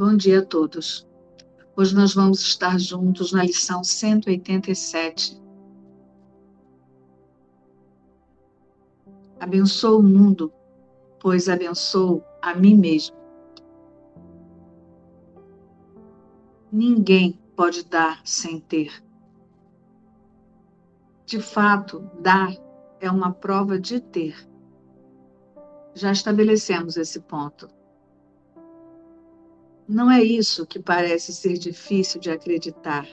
Bom dia a todos. Hoje nós vamos estar juntos na lição 187. Abençoo o mundo, pois abençoo a mim mesmo. Ninguém pode dar sem ter. De fato, dar é uma prova de ter. Já estabelecemos esse ponto. Não é isso que parece ser difícil de acreditar.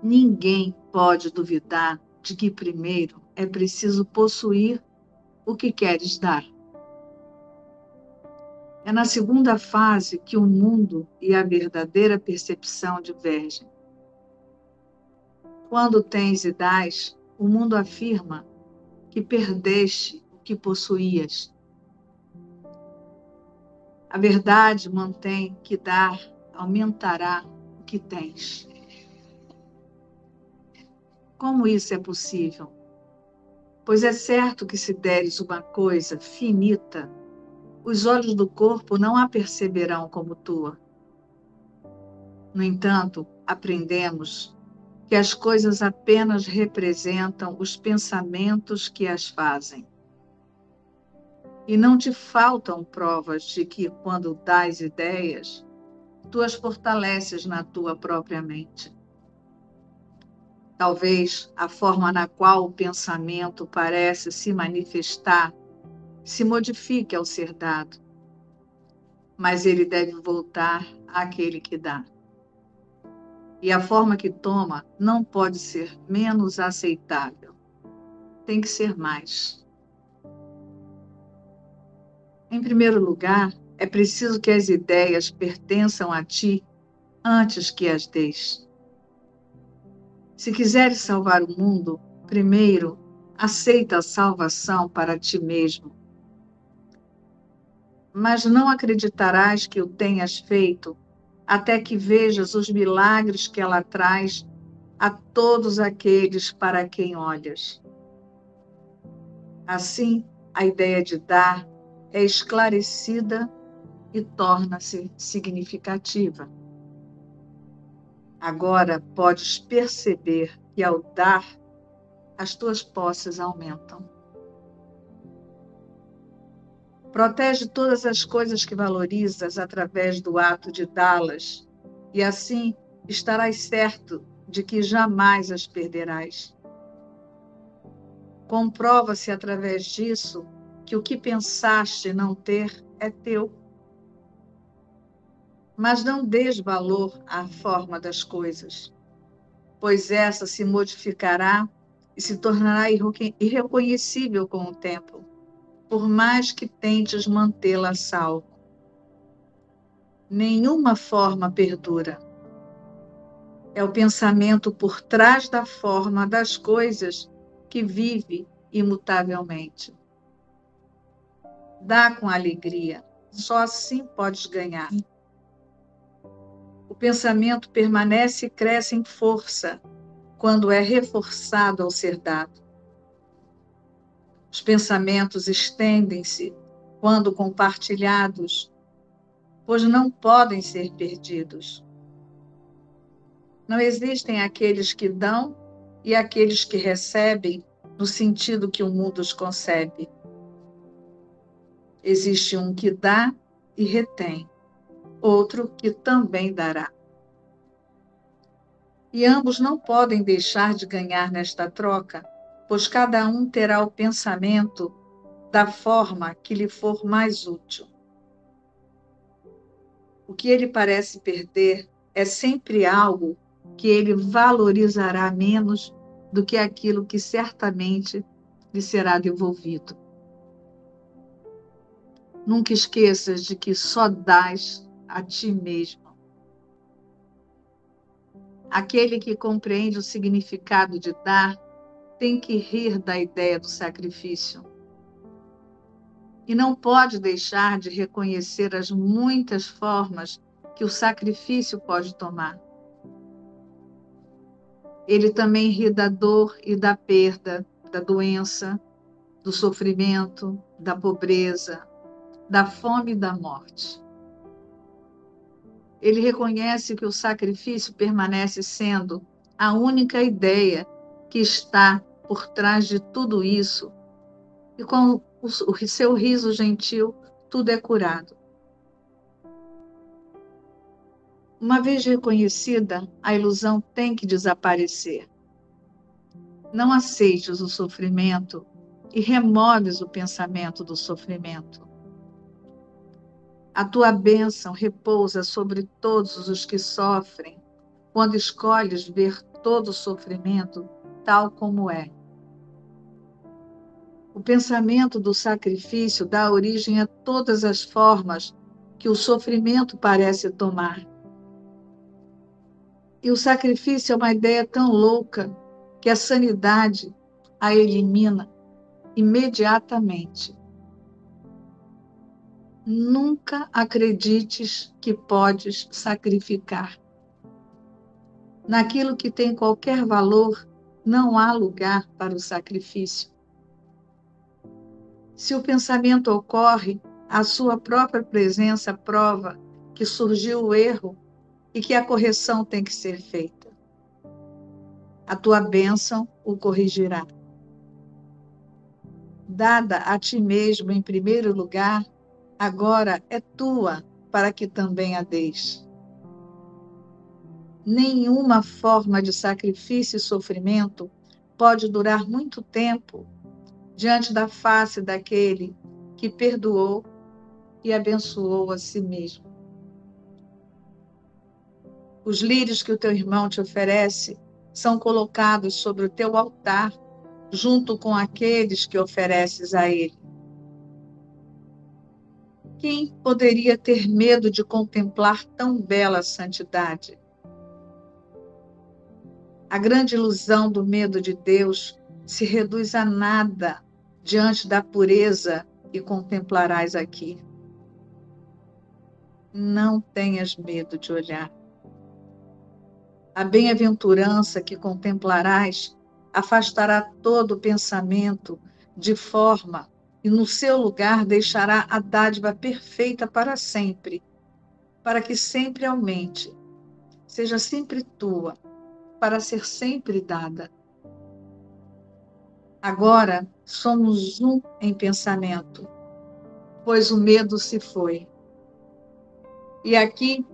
Ninguém pode duvidar de que primeiro é preciso possuir o que queres dar. É na segunda fase que o mundo e a verdadeira percepção divergem. Quando tens e dás, o mundo afirma que perdeste o que possuías a verdade mantém que dar aumentará o que tens. Como isso é possível? Pois é certo que se deres uma coisa finita, os olhos do corpo não a perceberão como tua. No entanto, aprendemos que as coisas apenas representam os pensamentos que as fazem. E não te faltam provas de que, quando dás ideias, tu as fortaleces na tua própria mente. Talvez a forma na qual o pensamento parece se manifestar se modifique ao ser dado, mas ele deve voltar àquele que dá. E a forma que toma não pode ser menos aceitável, tem que ser mais. Em primeiro lugar, é preciso que as ideias pertençam a ti antes que as deis. Se quiseres salvar o mundo, primeiro aceita a salvação para ti mesmo. Mas não acreditarás que o tenhas feito até que vejas os milagres que ela traz a todos aqueles para quem olhas. Assim, a ideia de dar é esclarecida e torna-se significativa. Agora podes perceber que ao dar, as tuas posses aumentam. Protege todas as coisas que valorizas através do ato de dá-las, e assim estarás certo de que jamais as perderás. Comprova-se através disso que o que pensaste não ter é teu. Mas não des valor à forma das coisas, pois essa se modificará e se tornará irreconhecível com o tempo, por mais que tentes mantê-la salvo. Nenhuma forma perdura. É o pensamento por trás da forma das coisas que vive imutavelmente. Dá com alegria. Só assim podes ganhar. O pensamento permanece e cresce em força quando é reforçado ao ser dado. Os pensamentos estendem-se quando compartilhados, pois não podem ser perdidos. Não existem aqueles que dão e aqueles que recebem no sentido que o mundo os concebe. Existe um que dá e retém, outro que também dará. E ambos não podem deixar de ganhar nesta troca, pois cada um terá o pensamento da forma que lhe for mais útil. O que ele parece perder é sempre algo que ele valorizará menos do que aquilo que certamente lhe será devolvido. Nunca esqueças de que só dás a ti mesmo. Aquele que compreende o significado de dar tem que rir da ideia do sacrifício. E não pode deixar de reconhecer as muitas formas que o sacrifício pode tomar. Ele também ri da dor e da perda, da doença, do sofrimento, da pobreza, da fome e da morte. Ele reconhece que o sacrifício permanece sendo a única ideia que está por trás de tudo isso. E com o seu riso gentil, tudo é curado. Uma vez reconhecida, a ilusão tem que desaparecer. Não aceites o sofrimento e removes o pensamento do sofrimento. A tua bênção repousa sobre todos os que sofrem, quando escolhes ver todo o sofrimento tal como é. O pensamento do sacrifício dá origem a todas as formas que o sofrimento parece tomar. E o sacrifício é uma ideia tão louca que a sanidade a elimina imediatamente. Nunca acredites que podes sacrificar. Naquilo que tem qualquer valor, não há lugar para o sacrifício. Se o pensamento ocorre, a sua própria presença prova que surgiu o erro e que a correção tem que ser feita. A tua bênção o corrigirá. Dada a ti mesmo em primeiro lugar, agora é tua para que também a deis. Nenhuma forma de sacrifício e sofrimento pode durar muito tempo diante da face daquele que perdoou e abençoou a si mesmo. Os lírios que o teu irmão te oferece são colocados sobre o teu altar, junto com aqueles que ofereces a ele. Quem poderia ter medo de contemplar tão bela santidade? A grande ilusão do medo de Deus se reduz a nada diante da pureza que contemplarás aqui. Não tenhas medo de olhar. A bem-aventurança que contemplarás afastará todo pensamento de forma e no seu lugar deixará a dádiva perfeita para sempre, para que sempre aumente, seja sempre tua, para ser sempre dada. Agora somos um em pensamento, pois o medo se foi. E aqui,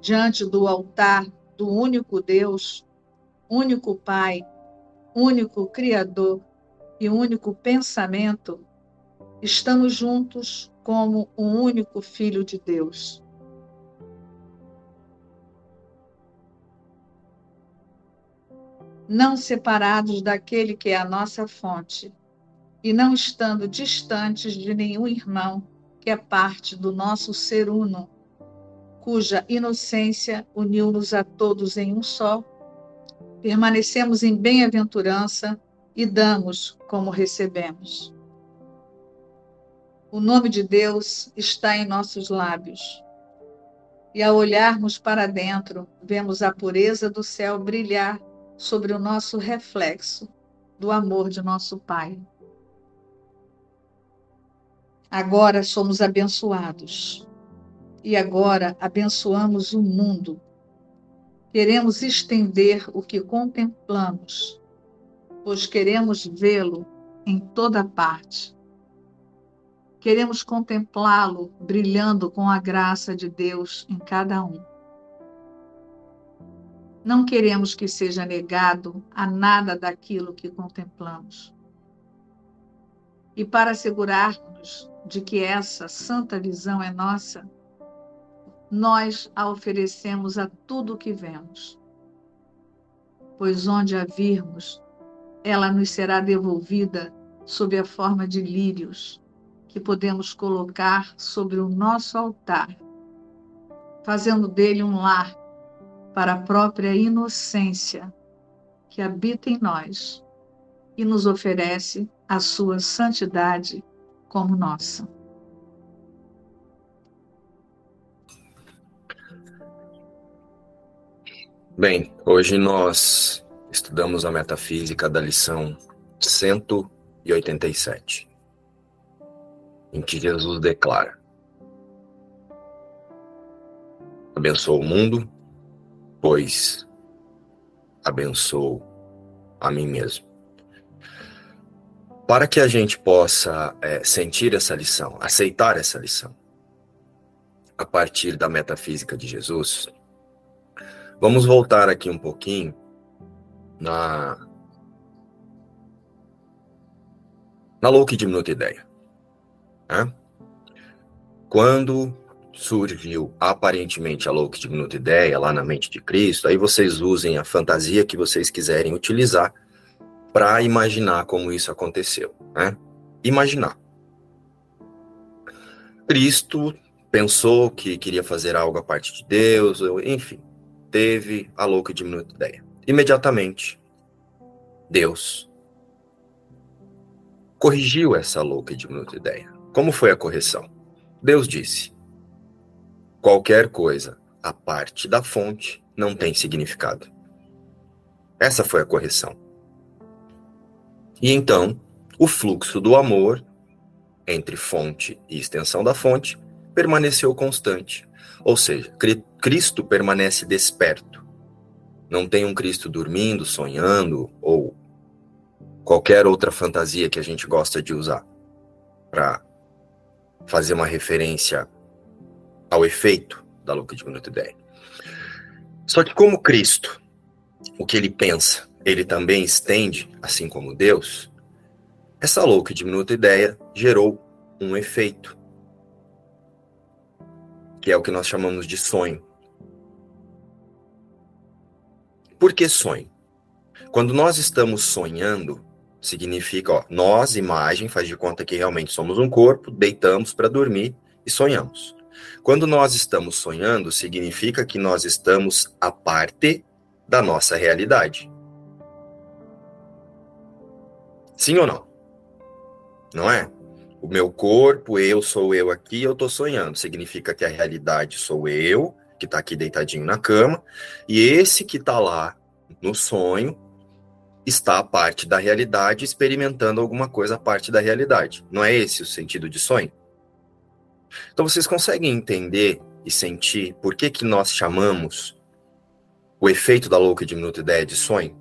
diante do altar do único Deus, único Pai, único Criador e único pensamento, estamos juntos como um único Filho de Deus. Não separados daquele que é a nossa fonte, e não estando distantes de nenhum irmão que é parte do nosso ser uno, cuja inocência uniu-nos a todos em um só, permanecemos em bem-aventurança e damos como recebemos. O nome de Deus está em nossos lábios. E ao olharmos para dentro, vemos a pureza do céu brilhar sobre o nosso reflexo do amor de nosso Pai. Agora somos abençoados e agora abençoamos o mundo. Queremos estender o que contemplamos, pois queremos vê-lo em toda parte. Queremos contemplá-lo brilhando com a graça de Deus em cada um. Não queremos que seja negado a nada daquilo que contemplamos. E para assegurarmos de que essa santa visão é nossa, nós a oferecemos a tudo o que vemos. Pois onde a virmos, ela nos será devolvida sob a forma de lírios, que podemos colocar sobre o nosso altar, fazendo dele um lar para a própria inocência que habita em nós e nos oferece a sua santidade como nossa. Bem, hoje nós estudamos a metafísica da lição 187, em que Jesus declara: abençoo o mundo, pois abençoo a mim mesmo. Para que a gente possa é, sentir essa lição, aceitar essa lição, a partir da metafísica de Jesus, vamos voltar aqui um pouquinho na na louca e diminuta ideia. Né? Quando surgiu aparentemente a louca diminuta ideia lá na mente de Cristo, aí vocês usem a fantasia que vocês quiserem utilizar para imaginar como isso aconteceu. Né? Imaginar. Cristo pensou que queria fazer algo a parte de Deus, enfim, teve a louca e diminuta ideia. Imediatamente, Deus corrigiu essa louca e diminuta ideia. Como foi a correção? Deus disse: qualquer coisa a parte da fonte não tem significado. Essa foi a correção. E então, o fluxo do amor entre fonte e extensão da fonte permaneceu constante. Ou seja, Cristo permanece desperto. Não tem um Cristo dormindo, sonhando ou qualquer outra fantasia que a gente gosta de usar para fazer uma referência ao efeito da louca de minuto ideia. Só que como Cristo, o que ele pensa, ele também estende, assim como Deus, essa louca de minuto ideia gerou um efeito, que é o que nós chamamos de sonho. Por que sonho? Quando nós estamos sonhando, significa, ó, nós, imagem, faz de conta que realmente somos um corpo, deitamos para dormir e sonhamos. Quando nós estamos sonhando, significa que nós estamos a parte da nossa realidade. Sim ou não? Não é? O meu corpo, eu sou eu aqui, eu estou sonhando. Significa que a realidade sou eu, que está aqui deitadinho na cama, e esse que está lá no sonho está a parte da realidade experimentando alguma coisa a parte da realidade. Não é esse o sentido de sonho? Então vocês conseguem entender e sentir por que, que nós chamamos o efeito da louca e diminuta ideia de sonho?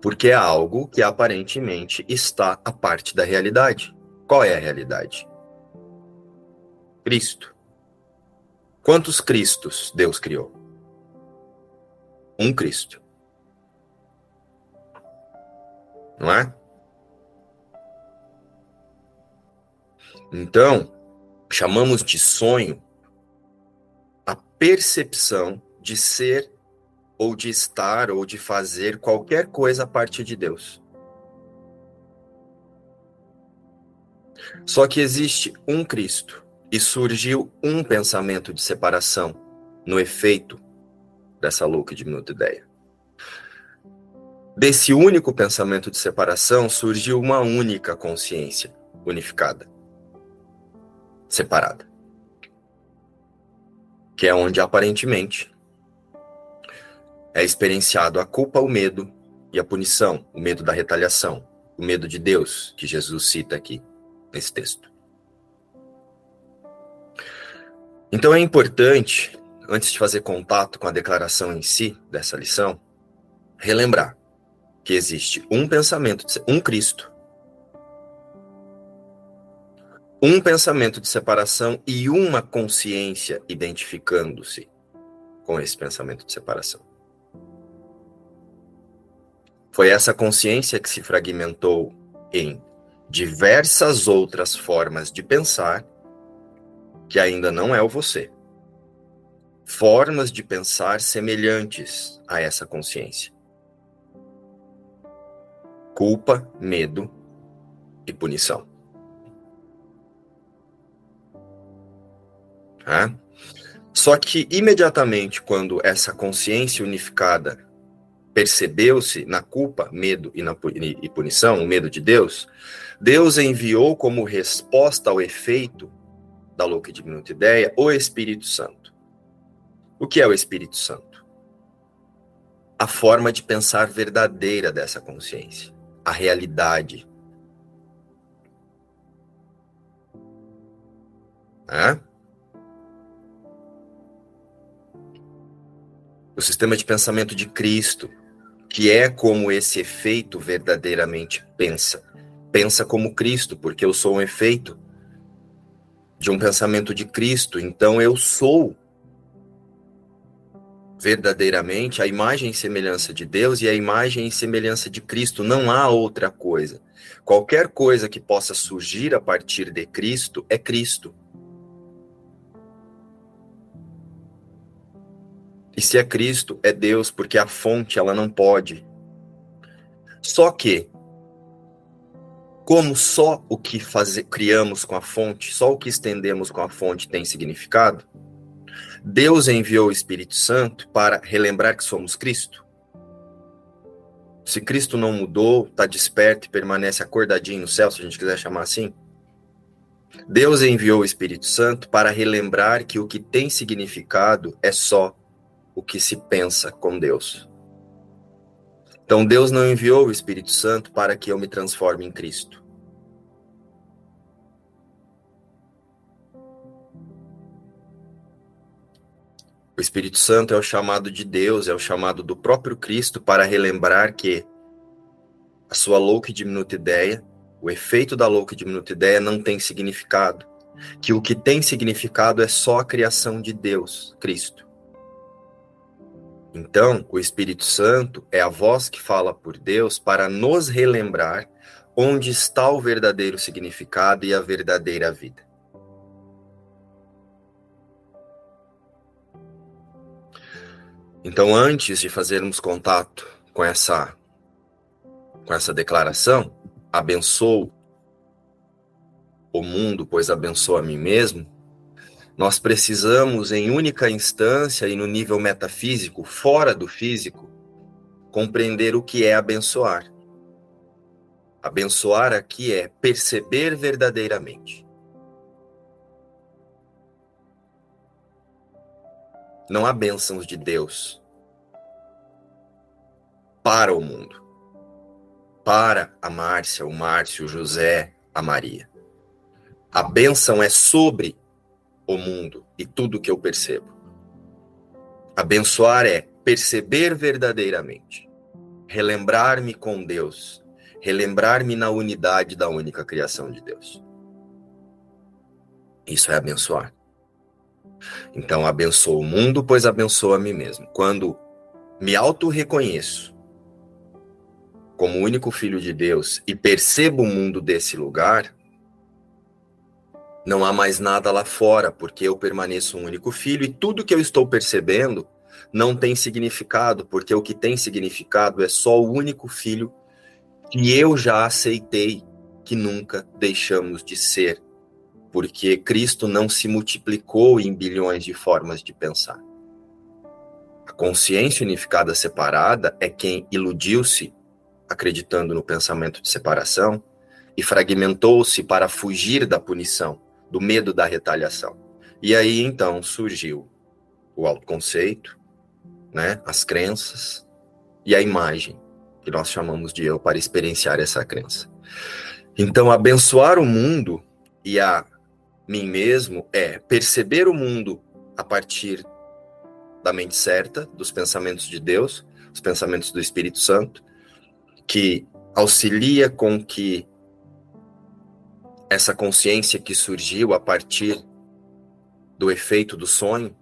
Porque é algo que aparentemente está a parte da realidade. Qual é a realidade? Cristo. Quantos Cristos Deus criou? Um Cristo. Não é? Então, chamamos de sonho a percepção de ser ou de estar ou de fazer qualquer coisa a partir de Deus. Só que existe um Cristo e surgiu um pensamento de separação no efeito dessa louca e diminuta ideia. Desse único pensamento de separação surgiu uma única consciência unificada, separada. Que é onde aparentemente é experienciado a culpa, o medo e a punição, o medo da retaliação, o medo de Deus, que Jesus cita aqui nesse texto. Então é importante antes de fazer contato com a declaração em si dessa lição, relembrar que existe um pensamento, um Cristo, um pensamento de separação e uma consciência identificando-se com esse pensamento de separação. Foi essa consciência que se fragmentou em diversas outras formas de pensar que ainda não é o você formas de pensar semelhantes a essa consciência. Culpa, medo e punição. É? Só que imediatamente quando essa consciência unificada percebeu-se na culpa, medo e na e punição, o medo de Deus, Deus enviou como resposta ao efeito da louca e diminuta ideia o Espírito Santo. O que é o Espírito Santo? A forma de pensar verdadeira dessa consciência, a realidade. O sistema de pensamento de Cristo, que é como esse efeito verdadeiramente pensa. Pensa como Cristo, porque eu sou um efeito de um pensamento de Cristo, então eu sou verdadeiramente a imagem e semelhança de Deus e a imagem e semelhança de Cristo, não há outra coisa. Qualquer coisa que possa surgir a partir de Cristo é Cristo. E se é Cristo, é Deus, porque a fonte ela não pode. Só que como só o que criamos com a fonte, só o que estendemos com a fonte tem significado, Deus enviou o Espírito Santo para relembrar que somos Cristo. Se Cristo não mudou, está desperto e permanece acordadinho no céu, se a gente quiser chamar assim. Deus enviou o Espírito Santo para relembrar que o que tem significado é só o que se pensa com Deus. Então Deus não enviou o Espírito Santo para que eu me transforme em Cristo. O Espírito Santo é o chamado de Deus, é o chamado do próprio Cristo para relembrar que a sua louca e diminuta ideia, o efeito da louca e diminuta ideia não tem significado. Que o que tem significado é só a criação de Deus, Cristo. Então, o Espírito Santo é a voz que fala por Deus para nos relembrar onde está o verdadeiro significado e a verdadeira vida. Então, antes de fazermos contato com essa com essa declaração, abençoo o mundo, pois abençoo a mim mesmo, nós precisamos, em única instância e no nível metafísico, fora do físico, compreender o que é abençoar. Abençoar aqui é perceber verdadeiramente. Não há bênçãos de Deus para o mundo, para a Márcia, o Márcio, o José, a Maria. A bênção é sobre o mundo e tudo que eu percebo. Abençoar é perceber verdadeiramente, relembrar-me com Deus, relembrar-me na unidade da única criação de Deus. Isso é abençoar. Então, abençoo o mundo, pois abençoo a mim mesmo. Quando me auto-reconheço como único filho de Deus e percebo o mundo desse lugar, não há mais nada lá fora, porque eu permaneço um único filho e tudo que eu estou percebendo não tem significado, porque o que tem significado é só o único filho que eu já aceitei que nunca deixamos de ser, porque Cristo não se multiplicou em bilhões de formas de pensar. A consciência unificada separada é quem iludiu-se acreditando no pensamento de separação e fragmentou-se para fugir da punição do medo da retaliação. E aí então surgiu o autoconceito, né, as crenças e a imagem que nós chamamos de eu para experienciar essa crença. Então, abençoar o mundo e a mim mesmo é perceber o mundo a partir da mente certa, dos pensamentos de Deus, os pensamentos do Espírito Santo, que auxilia com que essa consciência que surgiu a partir do efeito do sonho,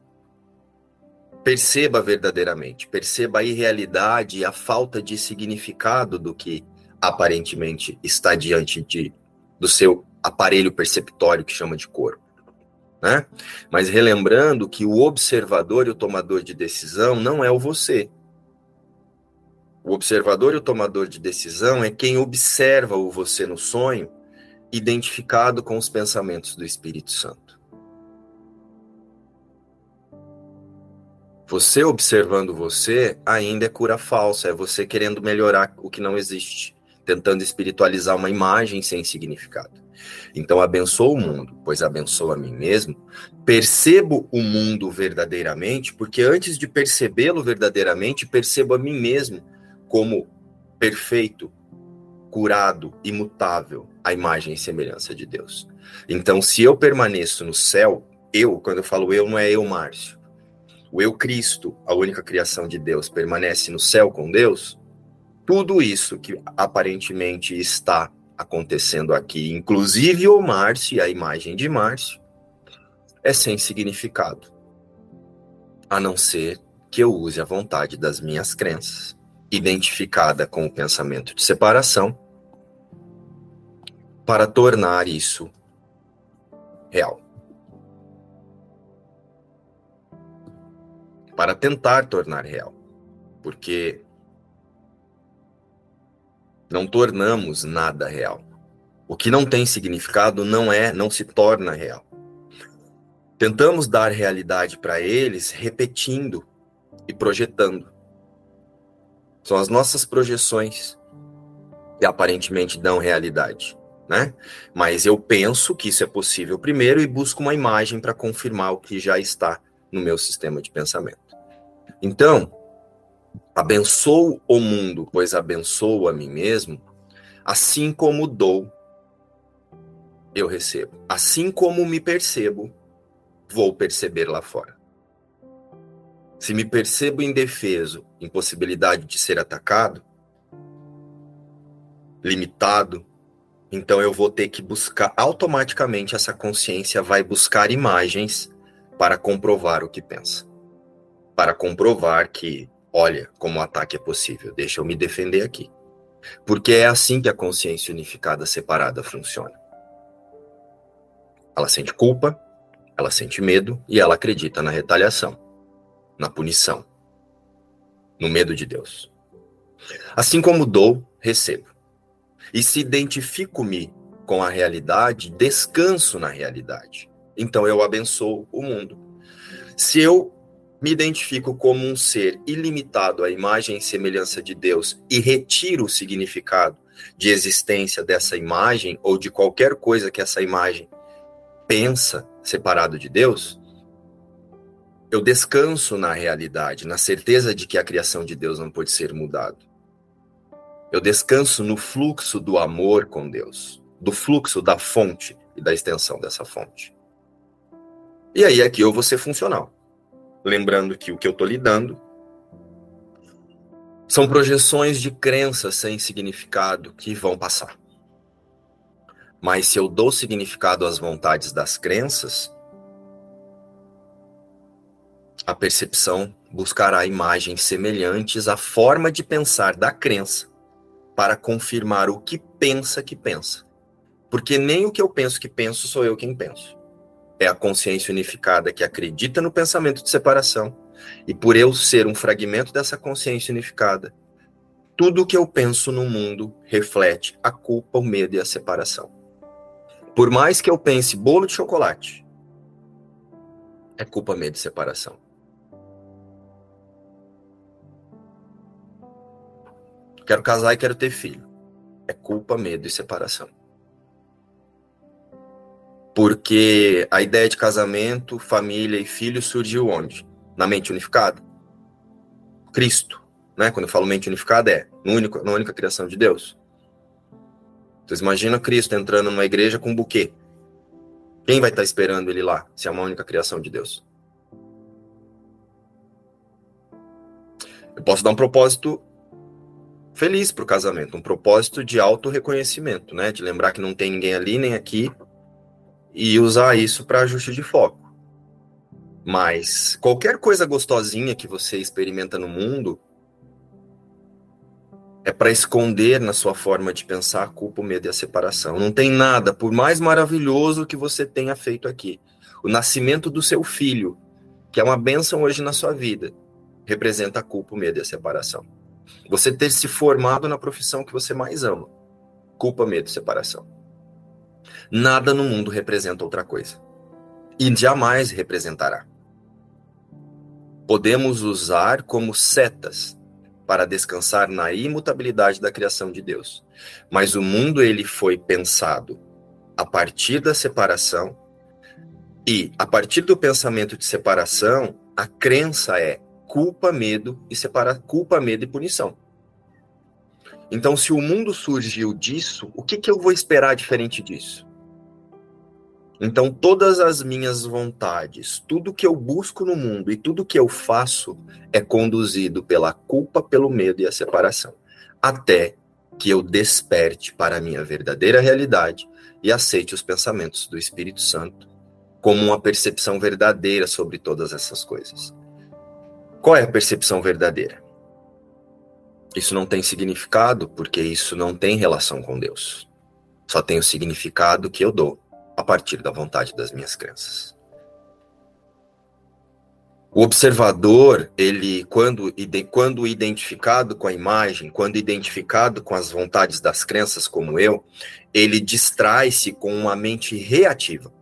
perceba verdadeiramente, perceba a irrealidade e a falta de significado do que aparentemente está diante de, do seu aparelho perceptório que chama de corpo. Né? Mas relembrando que o observador e o tomador de decisão não é o você. O observador e o tomador de decisão é quem observa o você no sonho identificado com os pensamentos do Espírito Santo. Você observando você ainda é cura falsa, é você querendo melhorar o que não existe, tentando espiritualizar uma imagem sem significado. Então abençoo o mundo, pois abençoo a mim mesmo. Percebo o mundo verdadeiramente, porque antes de percebê-lo verdadeiramente, percebo a mim mesmo como perfeito, curado, imutável, a imagem e semelhança de Deus. Então, se eu permaneço no céu, eu, quando eu falo eu, não é eu, Márcio. o eu Cristo, a única criação de Deus, permanece no céu com Deus, tudo isso que aparentemente está acontecendo aqui, inclusive o Márcio, a imagem de Márcio, é sem significado, a não ser que eu use a vontade das minhas crenças, identificada com o pensamento de separação, para tornar isso real. Para tentar tornar real. Porque não tornamos nada real. O que não tem significado não é, não se torna real. Tentamos dar realidade para eles repetindo e projetando. São as nossas projeções que aparentemente dão realidade, né? Mas eu penso que isso é possível primeiro e busco uma imagem para confirmar o que já está no meu sistema de pensamento. Então, abençoo o mundo, pois abençoo a mim mesmo, assim como dou, eu recebo. Assim como me percebo, vou perceber lá fora. Se me percebo indefeso, impossibilidade de ser atacado, limitado, então eu vou ter que buscar automaticamente essa consciência vai buscar imagens para comprovar o que pensa. Para comprovar que, olha, como o ataque é possível, deixa eu me defender aqui. Porque é assim que a consciência unificada separada funciona. Ela sente culpa, ela sente medo e ela acredita na retaliação, na punição, no medo de Deus. Assim como dou, recebo. E se identifico-me com a realidade, descanso na realidade. Então eu abençoo o mundo. Se eu me identifico como um ser ilimitado à imagem e semelhança de Deus e retiro o significado de existência dessa imagem ou de qualquer coisa que essa imagem pensa separado de Deus, eu descanso na realidade, na certeza de que a criação de Deus não pode ser mudada. Eu descanso no fluxo do amor com Deus, do fluxo da fonte e da extensão dessa fonte. E aí aqui eu vou ser funcional. Lembrando que o que eu estou lidando são projeções de crenças sem significado que vão passar. Mas se eu dou significado às vontades das crenças, a percepção buscará imagens semelhantes à forma de pensar da crença para confirmar o que pensa que pensa. Porque nem o que eu penso que penso sou eu quem penso é a consciência unificada que acredita no pensamento de separação. E por eu ser um fragmento dessa consciência unificada, tudo o que eu penso no mundo reflete a culpa, o medo e a separação. Por mais que eu pense bolo de chocolate, é culpa, medo e separação. Quero casar e quero ter filho. É culpa, medo e separação. Porque a ideia de casamento, família e filho surgiu onde? Na mente unificada. Cristo, né? Quando eu falo mente unificada é no único, na única criação de Deus. Vocês imaginam Cristo entrando numa igreja com um buquê. Quem vai estar esperando ele lá, se é uma única criação de Deus? Eu posso dar um propósito feliz para o casamento, um propósito de auto-reconhecimento, né? De lembrar que não tem ninguém ali nem aqui, e usar isso para ajuste de foco. Mas qualquer coisa gostosinha que você experimenta no mundo é para esconder na sua forma de pensar a culpa, o medo e a separação. Não tem nada, por mais maravilhoso que você tenha feito aqui. O nascimento do seu filho, que é uma bênção hoje na sua vida, representa a culpa, o medo e a separação. Você ter se formado na profissão que você mais ama, culpa, medo e separação. Nada no mundo representa outra coisa. E jamais representará. Podemos usar como setas para descansar na imutabilidade da criação de Deus. Mas o mundo ele foi pensado a partir da separação e a partir do pensamento de separação, a crença é culpa, medo e separa culpa, medo e punição. Então, se o mundo surgiu disso, o que, que eu vou esperar diferente disso? Então, todas as minhas vontades, tudo que eu busco no mundo e tudo que eu faço é conduzido pela culpa, pelo medo e a separação, até que eu desperte para a minha verdadeira realidade e aceite os pensamentos do Espírito Santo como uma percepção verdadeira sobre todas essas coisas. Qual é a percepção verdadeira? Isso não tem significado porque isso não tem relação com Deus. Só tem o significado que eu dou a partir da vontade das minhas crenças. O observador, ele, quando, quando identificado com a imagem, quando identificado com as vontades das crenças, como eu, ele distrai-se com uma mente reativa.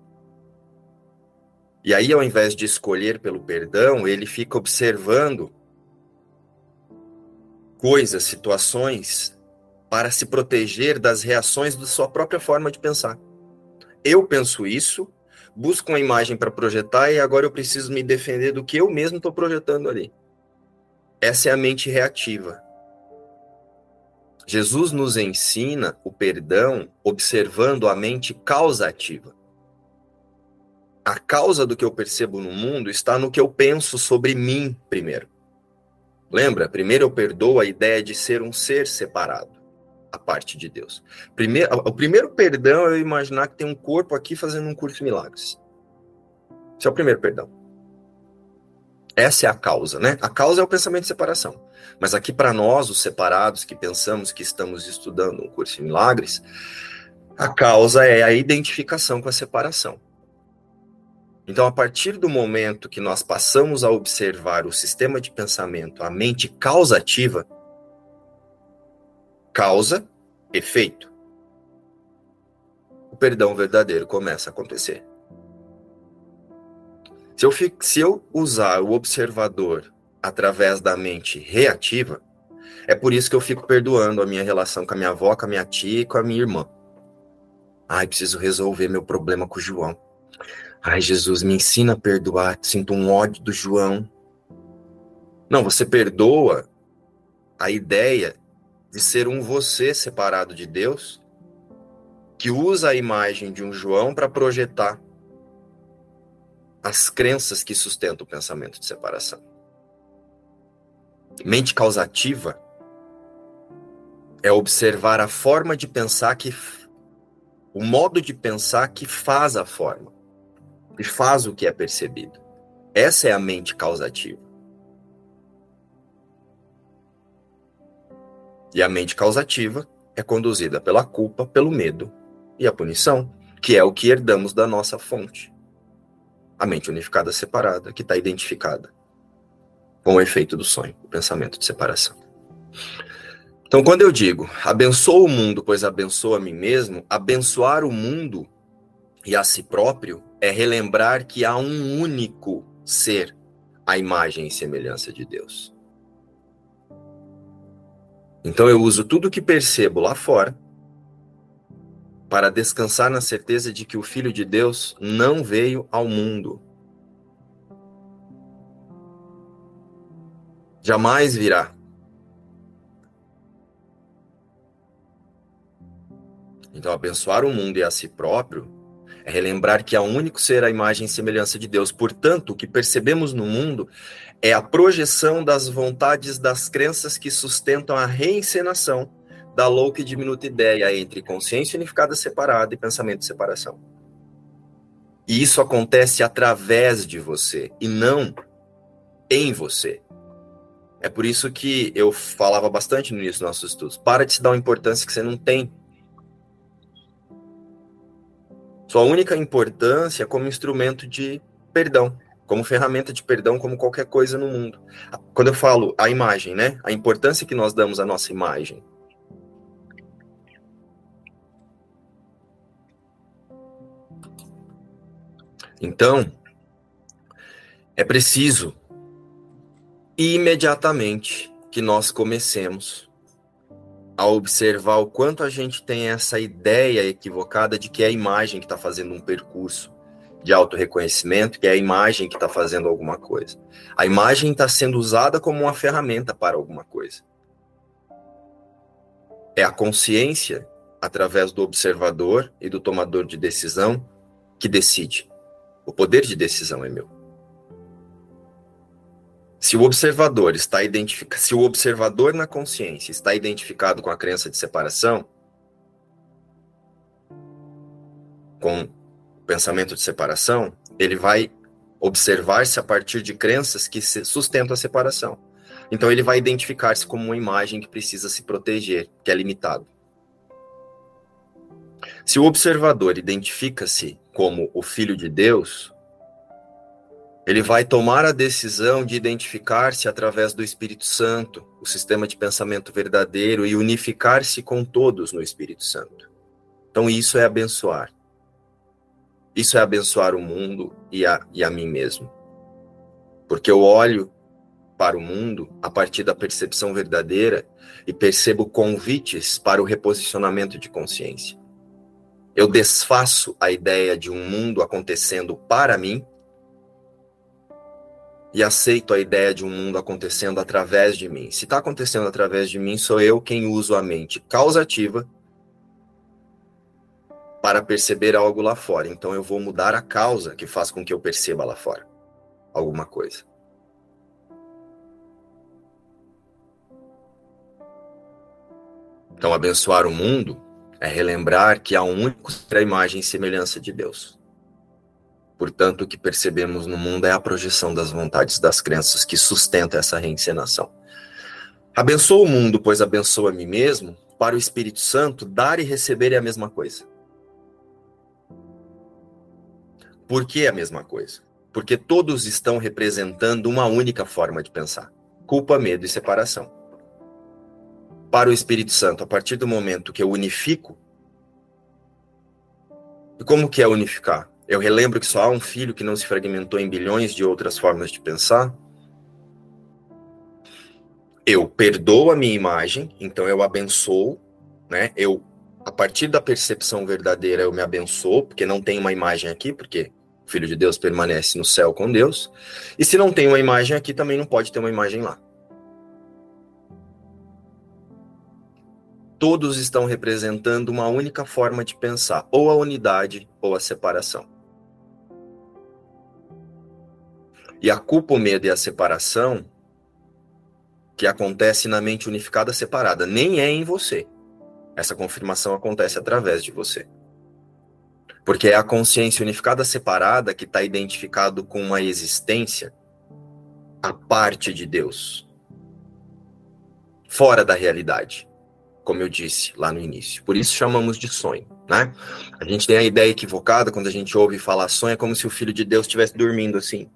E aí, ao invés de escolher pelo perdão, ele fica observando coisas, situações, para se proteger das reações da sua própria forma de pensar eu penso isso, busco uma imagem para projetar e agora eu preciso me defender do que eu mesmo estou projetando ali. Essa é a mente reativa. Jesus nos ensina o perdão observando a mente causativa. A causa do que eu percebo no mundo está no que eu penso sobre mim primeiro. Lembra? Primeiro eu perdoo a ideia de ser um ser separado a parte de Deus. Primeiro, o primeiro perdão é eu imaginar que tem um corpo aqui fazendo um curso de milagres. Esse é o primeiro perdão. Essa é a causa, né? A causa é o pensamento de separação. Mas aqui para nós, os separados que pensamos que estamos estudando um curso de milagres, a causa é a identificação com a separação. Então, a partir do momento que nós passamos a observar o sistema de pensamento, a mente causativa, causa, efeito. O perdão verdadeiro começa a acontecer. Se eu, se eu usar o observador através da mente reativa, é por isso que eu fico perdoando a minha relação com a minha avó, com a minha tia e com a minha irmã. Ai, preciso resolver meu problema com o João. Ai, Jesus, me ensina a perdoar. Sinto um ódio do João. Não, você perdoa a ideia de ser um você separado de Deus, que usa a imagem de um João para projetar as crenças que sustentam o pensamento de separação. Mente causativa é observar a forma de pensar que o modo de pensar que faz a forma, que faz o que é percebido. Essa é a mente causativa. E a mente causativa é conduzida pela culpa, pelo medo e a punição, que é o que herdamos da nossa fonte. A mente unificada separada, que está identificada com o efeito do sonho, o pensamento de separação. Então, quando eu digo abençoa o mundo, pois abençoa a mim mesmo, abençoar o mundo e a si próprio é relembrar que há um único ser, a imagem e semelhança de Deus. Então eu uso tudo que percebo lá fora para descansar na certeza de que o Filho de Deus não veio ao mundo. Jamais virá. Então, abençoar o mundo e a si próprio é relembrar que há um único ser a imagem e semelhança de Deus. Portanto, o que percebemos no mundo é a projeção das vontades das crenças que sustentam a reencenação da louca e diminuta ideia entre consciência unificada separada e pensamento de separação. E isso acontece através de você e não em você. É por isso que eu falava bastante no início dos nossos estudos. Para de se dar uma importância que você não tem. Sua única importância é como instrumento de perdão como ferramenta de perdão, como qualquer coisa no mundo. Quando eu falo a imagem, né? A importância que nós damos à nossa imagem. Então, é preciso imediatamente que nós comecemos a observar o quanto a gente tem essa ideia equivocada de que é a imagem que está fazendo um percurso de autorreconhecimento, que é a imagem que está fazendo alguma coisa. A imagem está sendo usada como uma ferramenta para alguma coisa. É a consciência, através do observador e do tomador de decisão, que decide. O poder de decisão é meu. Se o observador está identificado, se o observador na consciência está identificado com a crença de separação, com pensamento de separação, ele vai observar-se a partir de crenças que sustentam a separação. Então ele vai identificar-se como uma imagem que precisa se proteger, que é limitado. Se o observador identifica-se como o filho de Deus, ele vai tomar a decisão de identificar-se através do Espírito Santo, o sistema de pensamento verdadeiro, e unificar-se com todos no Espírito Santo. Então, isso é abençoar. Isso é abençoar o mundo e a, e a mim mesmo. Porque eu olho para o mundo a partir da percepção verdadeira e percebo convites para o reposicionamento de consciência. Eu desfaço a ideia de um mundo acontecendo para mim e aceito a ideia de um mundo acontecendo através de mim. Se está acontecendo através de mim, sou eu quem uso a mente causativa para perceber algo lá fora. Então eu vou mudar a causa que faz com que eu perceba lá fora alguma coisa. Então, abençoar o mundo é relembrar que há um único ser a imagem e semelhança de Deus. Portanto, o que percebemos no mundo é a projeção das vontades das crenças que sustenta essa reencenação. Abençoa o mundo, pois abençoa a mim mesmo, para o Espírito Santo, dar e receber é a mesma coisa. Por que a mesma coisa? Porque todos estão representando uma única forma de pensar: culpa, medo e separação. Para o Espírito Santo, a partir do momento que eu unifico, e como que é unificar? Eu relembro que só há um filho que não se fragmentou em bilhões de outras formas de pensar. Eu perdoo a minha imagem, então eu abençoo, né? Eu a partir da percepção verdadeira eu me abençoo, porque não tem uma imagem aqui, porque o filho de Deus permanece no céu com Deus. E se não tem uma imagem aqui, também não pode ter uma imagem lá. Todos estão representando uma única forma de pensar, ou a unidade ou a separação. E a culpa, o medo e a separação, que acontece na mente unificada separada, nem é em você. Essa confirmação acontece através de você. Porque é a consciência unificada separada que está identificado com uma existência a parte de Deus, fora da realidade, como eu disse lá no início. Por isso chamamos de sonho, né? A gente tem a ideia equivocada quando a gente ouve falar sonho, é como se o filho de Deus estivesse dormindo assim.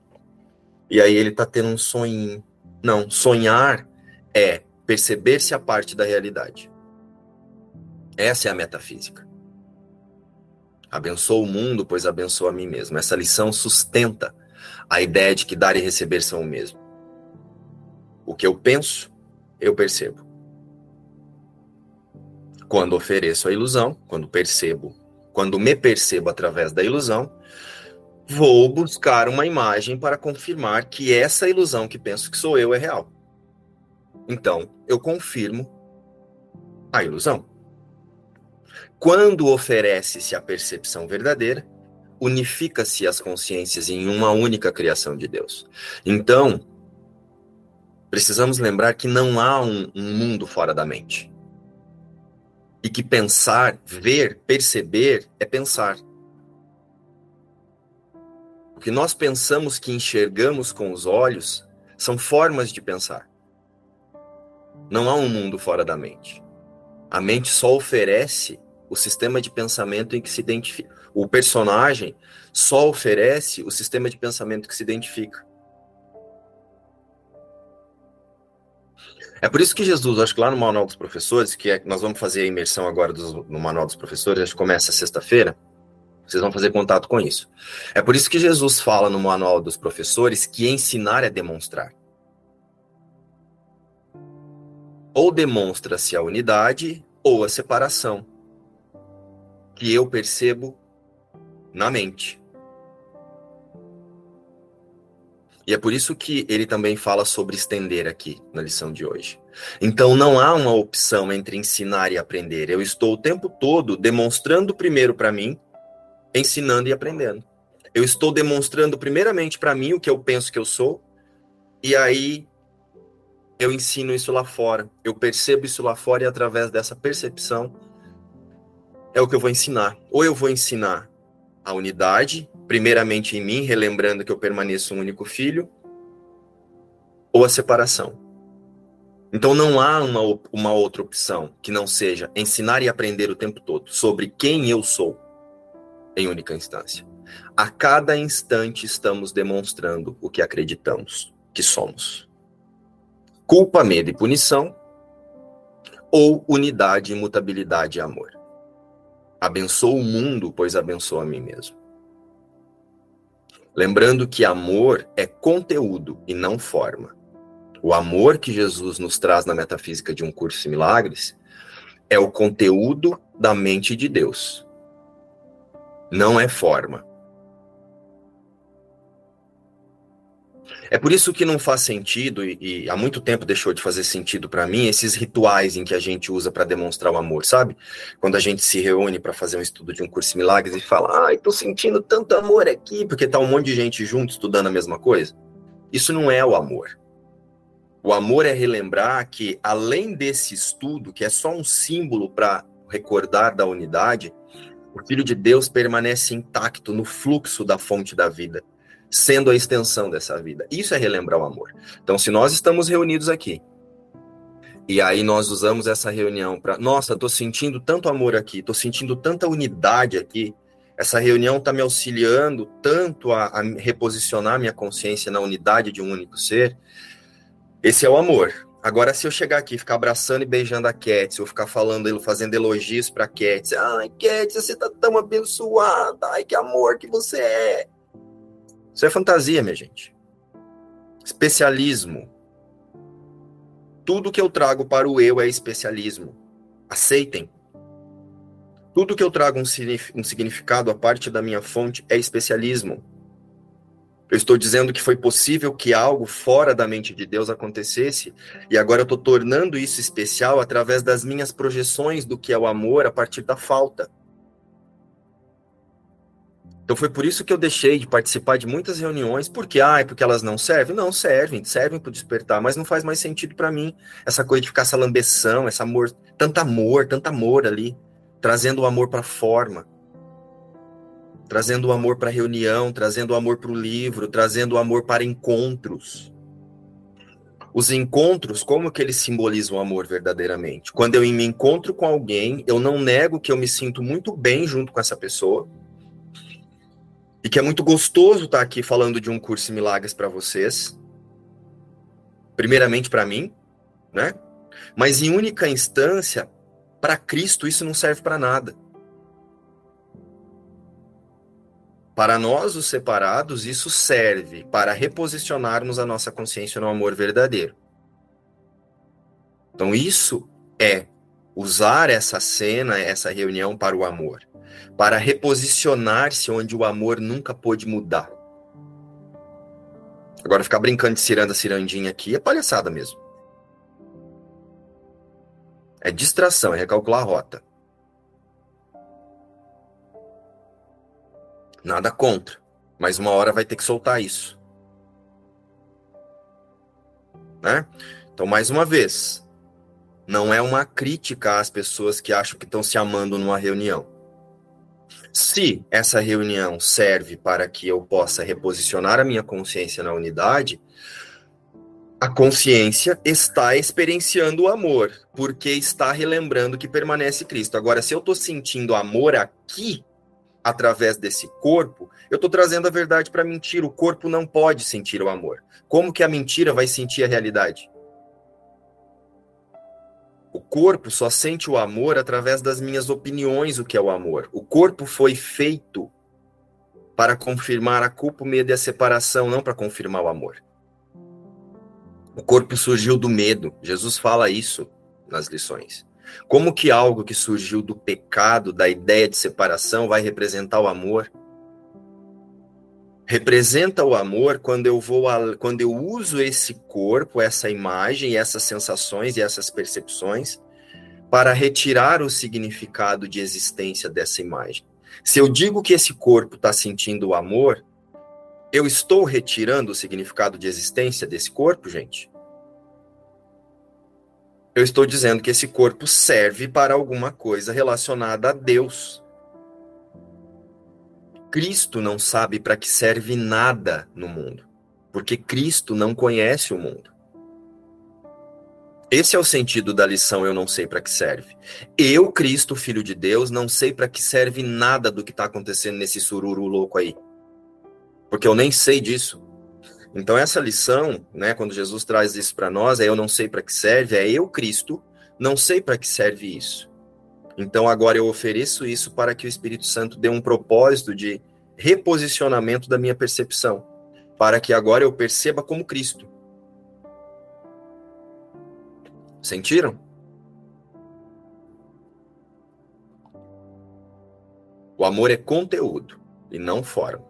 E aí ele tá tendo um sonho. Não, sonhar é perceber-se a parte da realidade. Essa é a metafísica. Abençoa o mundo, pois abençoa a mim mesmo. Essa lição sustenta a ideia de que dar e receber são o mesmo. O que eu penso, eu percebo. Quando ofereço a ilusão, quando percebo, quando me percebo através da ilusão, vou buscar uma imagem para confirmar que essa ilusão que penso que sou eu é real. Então, eu confirmo a ilusão. Quando oferece-se a percepção verdadeira, unifica-se as consciências em uma única criação de Deus. Então, precisamos lembrar que não há um, um mundo fora da mente. E que pensar, ver, perceber é pensar. O que nós pensamos que enxergamos com os olhos são formas de pensar. Não há um mundo fora da mente. A mente só oferece o sistema de pensamento em que se identifica. O personagem só oferece o sistema de pensamento que se identifica. É por isso que Jesus, acho que lá no Manual dos Professores, que é, nós vamos fazer a imersão agora do, no Manual dos Professores, acho que começa sexta-feira, vocês vão fazer contato com isso. É por isso que Jesus fala no manual dos professores que ensinar é demonstrar. Ou demonstra-se a unidade ou a separação, que eu percebo na mente. E é por isso que ele também fala sobre estender aqui na lição de hoje. Então não há uma opção entre ensinar e aprender. Eu estou o tempo todo demonstrando primeiro para mim ensinando e aprendendo. Eu estou demonstrando primeiramente para mim o que eu penso que eu sou, e aí eu ensino isso lá fora. Eu percebo isso lá fora e através dessa percepção é o que eu vou ensinar. Ou eu vou ensinar a unidade, primeiramente em mim, relembrando que eu permaneço um único filho, ou a separação. Então não há uma, uma outra opção que não seja ensinar e aprender o tempo todo sobre quem eu sou, em única instância. A cada instante estamos demonstrando o que acreditamos que somos. Culpa, medo e punição, ou unidade, imutabilidade e amor. Abençoo o mundo, pois abençoo a mim mesmo. Lembrando que amor é conteúdo e não forma. O amor que Jesus nos traz na metafísica de um curso de milagres é o conteúdo da mente de Deus. Não é forma. É por isso que não faz sentido, e, e há muito tempo deixou de fazer sentido para mim, esses rituais em que a gente usa para demonstrar o amor, sabe? Quando a gente se reúne para fazer um estudo de um curso de milagres e fala, ai, tô sentindo tanto amor aqui, porque tá um monte de gente junto estudando a mesma coisa. Isso não é o amor. O amor é relembrar que, além desse estudo, que é só um símbolo para recordar da unidade, o Filho de Deus permanece intacto no fluxo da fonte da vida, sendo a extensão dessa vida. Isso é relembrar o amor. Então, se nós estamos reunidos aqui, e aí nós usamos essa reunião para, nossa, estou sentindo tanto amor aqui, estou sentindo tanta unidade aqui, essa reunião está me auxiliando tanto a, a reposicionar minha consciência na unidade de um único ser, esse é o amor. Agora, se eu chegar aqui, ficar abraçando e beijando a Cat, ou ficar falando, fazendo elogios pra Cat, ai, Cat, você tá tão abençoada, ai, que amor que você é. Isso é fantasia, minha gente. Especialismo. Tudo que eu trago para o eu é especialismo. Aceitem. Tudo que eu trago um significado a parte da minha fonte é especialismo. Eu estou dizendo que foi possível que algo fora da mente de Deus acontecesse, e agora eu estou tornando isso especial através das minhas projeções do que é o amor a partir da falta. Então foi por isso que eu deixei de participar de muitas reuniões, porque ah, é porque elas não servem? Não servem, servem para despertar, mas não faz mais sentido para mim essa coisa de ficar essa lambeção, esse amor, tanto amor, tanto amor ali, trazendo o amor para forma trazendo o amor para reunião, trazendo o amor para o livro, trazendo o amor para encontros. Os encontros, como que eles simbolizam o amor verdadeiramente? Quando eu me encontro com alguém, eu não nego que eu me sinto muito bem junto com essa pessoa. E que é muito gostoso estar aqui falando de um curso de milagres para vocês. Primeiramente para mim, né? Mas em única instância, para Cristo isso não serve para nada. Para nós, os separados, isso serve para reposicionarmos a nossa consciência no amor verdadeiro. Então, isso é usar essa cena, essa reunião para o amor, para reposicionar-se onde o amor nunca pôde mudar. Agora, ficar brincando de ciranda, cirandinha aqui é palhaçada mesmo. É distração, é recalcular a rota. Nada contra, mas uma hora vai ter que soltar isso. Né? Então, mais uma vez, não é uma crítica às pessoas que acham que estão se amando numa reunião. Se essa reunião serve para que eu possa reposicionar a minha consciência na unidade, a consciência está experienciando o amor, porque está relembrando que permanece Cristo. Agora, se eu estou sentindo amor aqui, através desse corpo, eu estou trazendo a verdade para a mentira. O corpo não pode sentir o amor. Como que a mentira vai sentir a realidade? O corpo só sente o amor através das minhas opiniões, o que é o amor. O corpo foi feito para confirmar a culpa, o medo e a separação, não para confirmar o amor. O corpo surgiu do medo. Jesus fala isso nas lições. Como que algo que surgiu do pecado, da ideia de separação, vai representar o amor? Representa o amor quando eu vou a, quando eu uso esse corpo, essa imagem, essas sensações e essas percepções para retirar o significado de existência dessa imagem. Se eu digo que esse corpo está sentindo o amor, eu estou retirando o significado de existência desse corpo, gente? Eu estou dizendo que esse corpo serve para alguma coisa relacionada a Deus. Cristo não sabe para que serve nada no mundo, porque Cristo não conhece o mundo. Esse é o sentido da lição eu não sei para que serve. Eu, Cristo, filho de Deus, não sei para que serve nada do que está acontecendo nesse sururu louco aí. Porque eu nem sei disso. Então essa lição, né, quando Jesus traz isso para nós, é eu não sei para que serve, é eu, Cristo, não sei para que serve isso. Então agora eu ofereço isso para que o Espírito Santo dê um propósito de reposicionamento da minha percepção, para que agora eu perceba como Cristo Sentiram? O amor é conteúdo e não forma.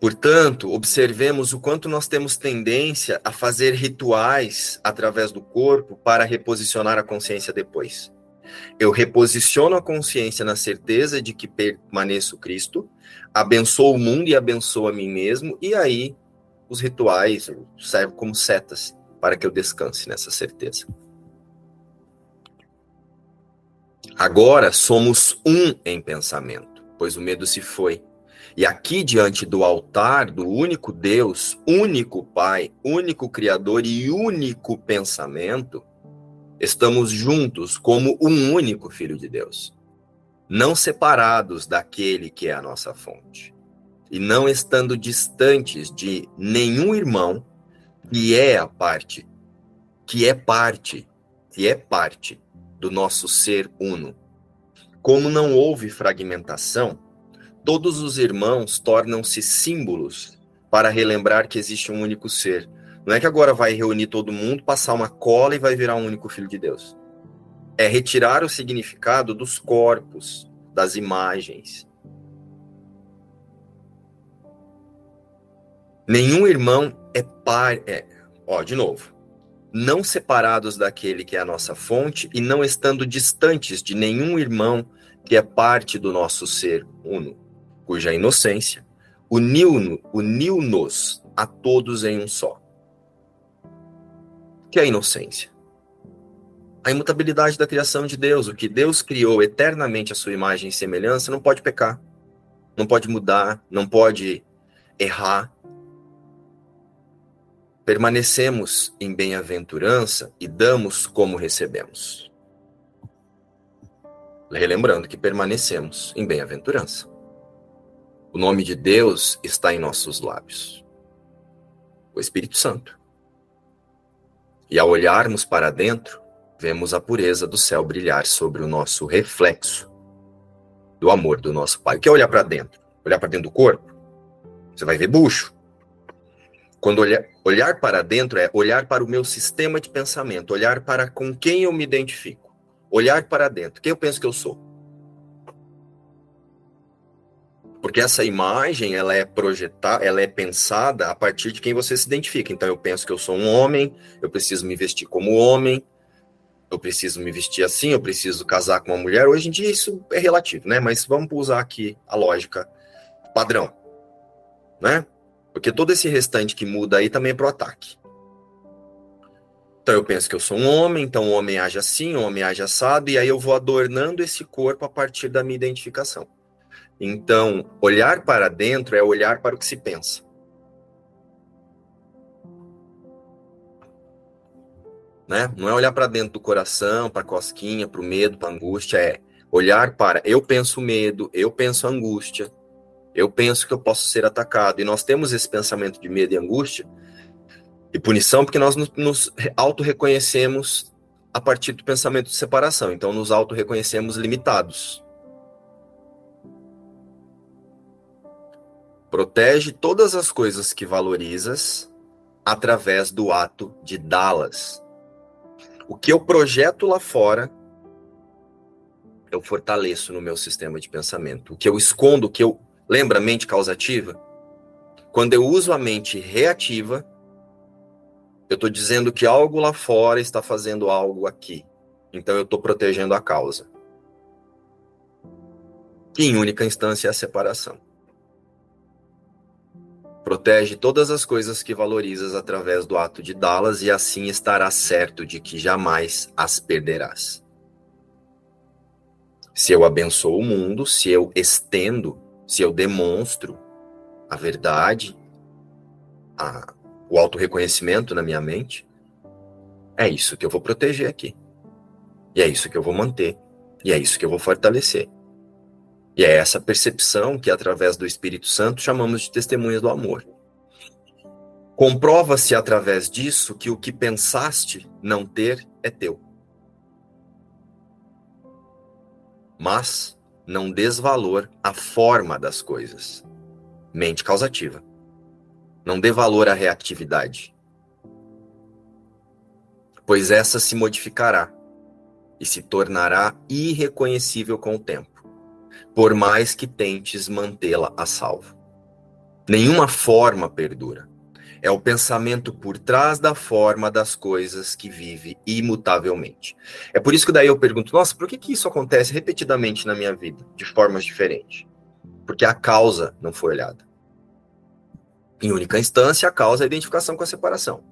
Portanto, observemos o quanto nós temos tendência a fazer rituais através do corpo para reposicionar a consciência depois. Eu reposiciono a consciência na certeza de que permaneço Cristo, abençoo o mundo e abençoo a mim mesmo, e aí os rituais servem como setas para que eu descanse nessa certeza. Agora somos um em pensamento, pois o medo se foi. E aqui diante do altar do único Deus, único Pai, único Criador e único pensamento, estamos juntos como um único Filho de Deus, não separados daquele que é a nossa fonte, e não estando distantes de nenhum irmão que é a parte, que é parte, que é parte do nosso ser uno. Como não houve fragmentação, todos os irmãos tornam-se símbolos para relembrar que existe um único ser. Não é que agora vai reunir todo mundo, passar uma cola e vai virar um único filho de Deus. É retirar o significado dos corpos, das imagens. Nenhum irmão é par. É, ó, de novo não separados daquele que é a nossa fonte e não estando distantes de nenhum irmão que é parte do nosso ser uno, cuja inocência uniu-nos uniu a todos em um só. Que é a inocência? A imutabilidade da criação de Deus, o que Deus criou eternamente a sua imagem e semelhança, não pode pecar, não pode mudar, não pode errar, permanecemos em bem-aventurança e damos como recebemos. Relembrando que permanecemos em bem-aventurança. O nome de Deus está em nossos lábios. O Espírito Santo. E ao olharmos para dentro, vemos a pureza do céu brilhar sobre o nosso reflexo do amor do nosso Pai. O que é olhar para dentro? Olhar para dentro do corpo? Você vai ver bucho. Quando olhar, olhar para dentro é olhar para o meu sistema de pensamento, olhar para com quem eu me identifico, olhar para dentro, quem eu penso que eu sou. Porque essa imagem, ela é projetada, ela é pensada a partir de quem você se identifica. Então eu penso que eu sou um homem, eu preciso me vestir como homem, eu preciso me vestir assim, eu preciso casar com uma mulher. Hoje em dia isso é relativo, né? Mas vamos usar aqui a lógica padrão, né? Porque todo esse restante que muda aí também é pro ataque. Então eu penso que eu sou um homem, então o homem age assim, o homem age assado, e aí eu vou adornando esse corpo a partir da minha identificação. Então, olhar para dentro é olhar para o que se pensa. Né? Não é olhar para dentro do coração, para a cosquinha, para o medo, para a angústia, é olhar para eu penso medo, eu penso angústia, eu penso que eu posso ser atacado. E nós temos esse pensamento de medo e angústia e punição porque nós nos auto-reconhecemos a partir do pensamento de separação. Então, nos auto-reconhecemos limitados. Protege todas as coisas que valorizas através do ato de dá-las. O que eu projeto lá fora, eu fortaleço no meu sistema de pensamento. O que eu escondo, o que eu Lembra a mente causativa? Quando eu uso a mente reativa, eu estou dizendo que algo lá fora está fazendo algo aqui. Então eu estou protegendo a causa. que em única instância é a separação. Protege todas as coisas que valorizas através do ato de dá-las e assim estarás certo de que jamais as perderás. Se eu abençoo o mundo, se eu estendo, se eu demonstro a verdade, a, o auto-reconhecimento na minha mente, é isso que eu vou proteger aqui. E é isso que eu vou manter. E é isso que eu vou fortalecer. E é essa percepção que, através do Espírito Santo, chamamos de testemunhas do amor. Comprova-se através disso que o que pensaste não ter é teu. Mas não desvalor a forma das coisas. Mente causativa. Não dê valor à reatividade. Pois essa se modificará e se tornará irreconhecível com o tempo por mais que tentes mantê-la a salvo. Nenhuma forma perdura. É o pensamento por trás da forma das coisas que vive imutavelmente. É por isso que daí eu pergunto, nossa, por que, que isso acontece repetidamente na minha vida, de formas diferentes? Porque a causa não foi olhada. Em única instância, a causa é a identificação com a separação.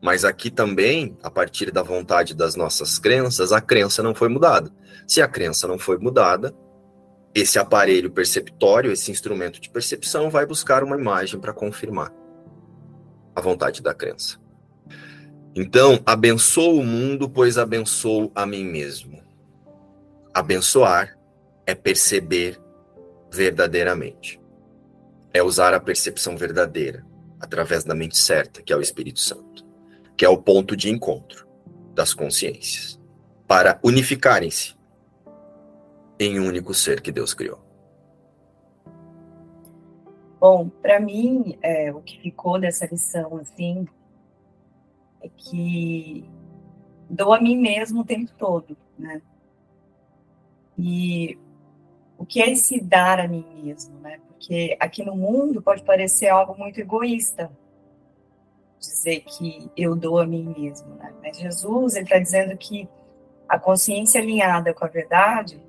Mas aqui também, a partir da vontade das nossas crenças, a crença não foi mudada. Se a crença não foi mudada, esse aparelho perceptório, esse instrumento de percepção, vai buscar uma imagem para confirmar a vontade da crença. Então, abençoo o mundo, pois abençoo a mim mesmo. Abençoar é perceber verdadeiramente. É usar a percepção verdadeira através da mente certa, que é o Espírito Santo, que é o ponto de encontro das consciências, para unificarem-se em um único ser que Deus criou? Bom, para mim, é, o que ficou dessa lição, assim, é que dou a mim mesmo o tempo todo, né? E o que é esse dar a mim mesmo, né? Porque aqui no mundo pode parecer algo muito egoísta, dizer que eu dou a mim mesmo, né? Mas Jesus, ele está dizendo que a consciência alinhada com a verdade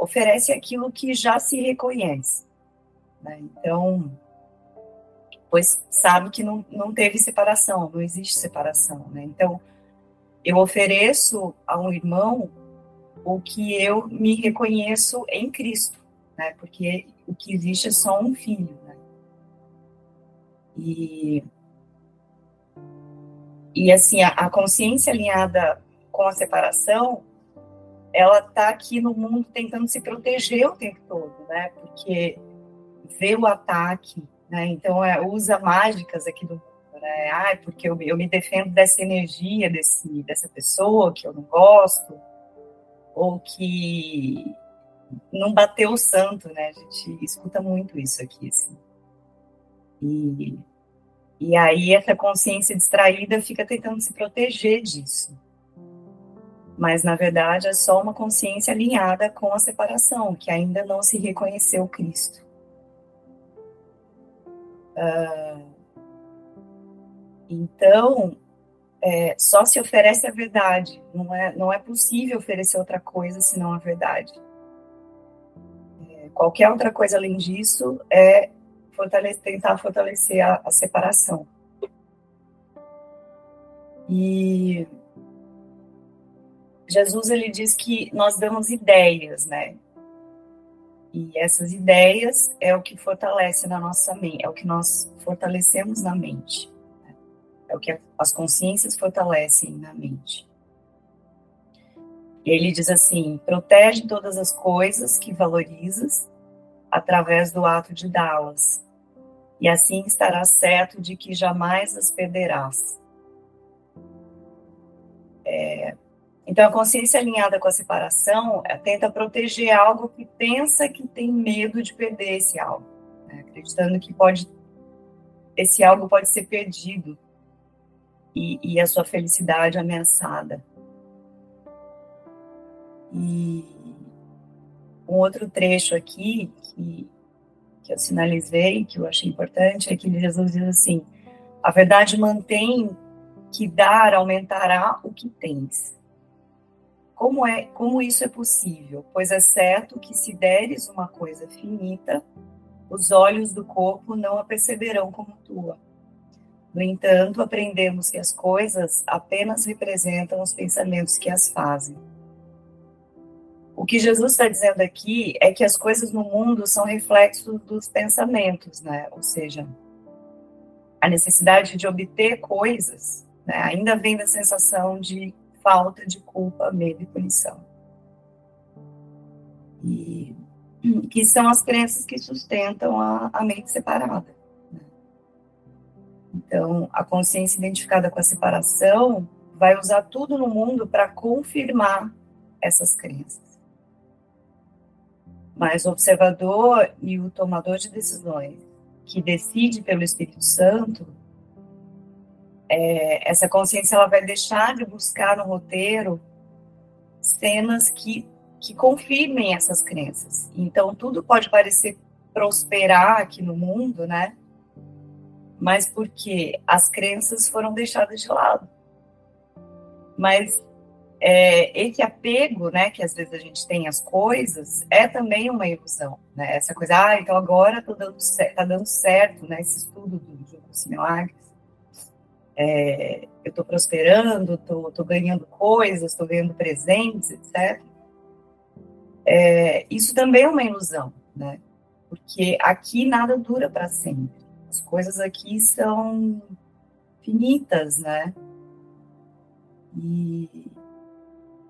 oferece aquilo que já se reconhece. Né? Então, pois sabe que não, não teve separação, não existe separação. Né? Então, eu ofereço a um irmão o que eu me reconheço em Cristo, né? porque o que existe é só um filho. Né? E, e assim, a, a consciência alinhada com a separação ela está aqui no mundo tentando se proteger o tempo todo, né? Porque vê o ataque, né? Então é, usa mágicas aqui do mundo, né? Ah, porque eu, eu me defendo dessa energia desse, dessa pessoa que eu não gosto, ou que não bateu o santo, né? A gente escuta muito isso aqui, assim. E, e aí essa consciência distraída fica tentando se proteger disso mas na verdade é só uma consciência alinhada com a separação, que ainda não se reconheceu Cristo. Uh, então, é, só se oferece a verdade, não é, não é possível oferecer outra coisa senão a verdade. É, qualquer outra coisa além disso é fortalecer, tentar fortalecer a, a separação. E Jesus ele diz que nós damos ideias, né? E essas ideias é o que fortalece na nossa mente, é o que nós fortalecemos na mente. Né? É o que as consciências fortalecem na mente. Ele diz assim: protege todas as coisas que valorizas através do ato de dá-las, e assim estarás certo de que jamais as perderás. É, então, a consciência alinhada com a separação é, tenta proteger algo que pensa que tem medo de perder esse algo, né? acreditando que pode esse algo pode ser perdido e, e a sua felicidade ameaçada. E um outro trecho aqui que, que eu sinalizei, que eu achei importante, é que Jesus diz assim: a verdade mantém que dar aumentará o que tens como é, como isso é possível? Pois é certo que se deres uma coisa finita, os olhos do corpo não a perceberão como tua. No entanto, aprendemos que as coisas apenas representam os pensamentos que as fazem. O que Jesus está dizendo aqui é que as coisas no mundo são reflexos dos pensamentos, né? Ou seja, a necessidade de obter coisas né, ainda vem da sensação de falta de culpa, medo e punição. E que são as crenças que sustentam a, a mente separada. Né? Então, a consciência identificada com a separação vai usar tudo no mundo para confirmar essas crenças. Mas o observador e o tomador de decisões que decide pelo Espírito Santo, é, essa consciência ela vai deixar de buscar no roteiro cenas que, que confirmem essas crenças. Então, tudo pode parecer prosperar aqui no mundo, né? Mas porque as crenças foram deixadas de lado. Mas é, esse apego, né, que às vezes a gente tem às coisas, é também uma ilusão, né? Essa coisa, ah, então agora tá dando, tá dando certo, né? Esse estudo do Milagres. É, eu estou prosperando, estou ganhando coisas, estou ganhando presentes, etc. É, isso também é uma ilusão, né? Porque aqui nada dura para sempre. As coisas aqui são finitas, né? E,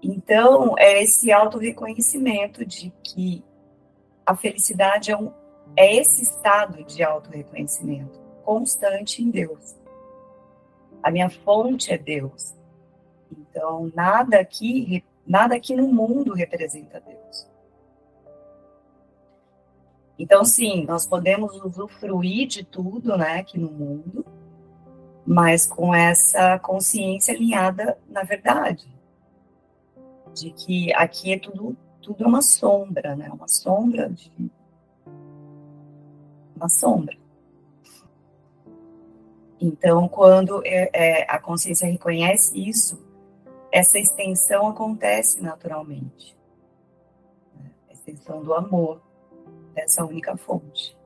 então, é esse auto-reconhecimento de que a felicidade é, um, é esse estado de auto-reconhecimento constante em Deus. A minha fonte é Deus. Então, nada aqui, nada aqui no mundo representa Deus. Então, sim, nós podemos usufruir de tudo, né, aqui no mundo, mas com essa consciência alinhada na verdade de que aqui é tudo, tudo é uma sombra, né? Uma sombra de uma sombra. Então, quando é, é, a consciência reconhece isso, essa extensão acontece naturalmente. Né? A extensão do amor, dessa única fonte.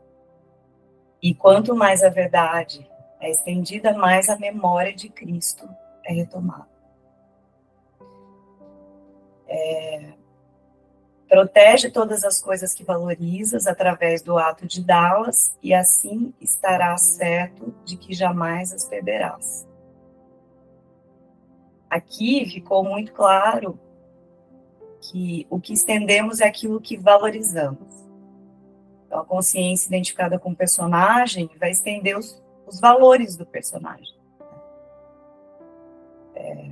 E quanto mais a verdade é estendida, mais a memória de Cristo é retomada. É, protege todas as coisas que valorizas através do ato de dá-las, e assim estarás certo de que jamais as perderás. Aqui ficou muito claro que o que estendemos é aquilo que valorizamos. Então, a consciência identificada com o personagem vai estender os, os valores do personagem. É,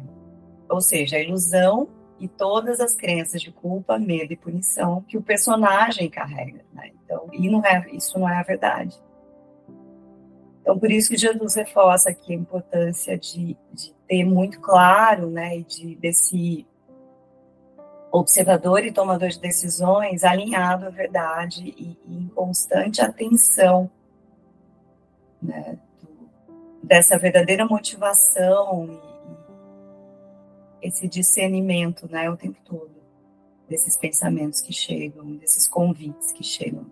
ou seja, a ilusão e todas as crenças de culpa, medo e punição que o personagem carrega. Né? Então, e não é, isso não é a verdade. Então, por isso que Jesus reforça aqui a importância de, de ter muito claro, né, de, desse observador e tomador de decisões alinhado à verdade e, e em constante atenção né, do, dessa verdadeira motivação esse discernimento, né, o tempo todo, desses pensamentos que chegam, desses convites que chegam.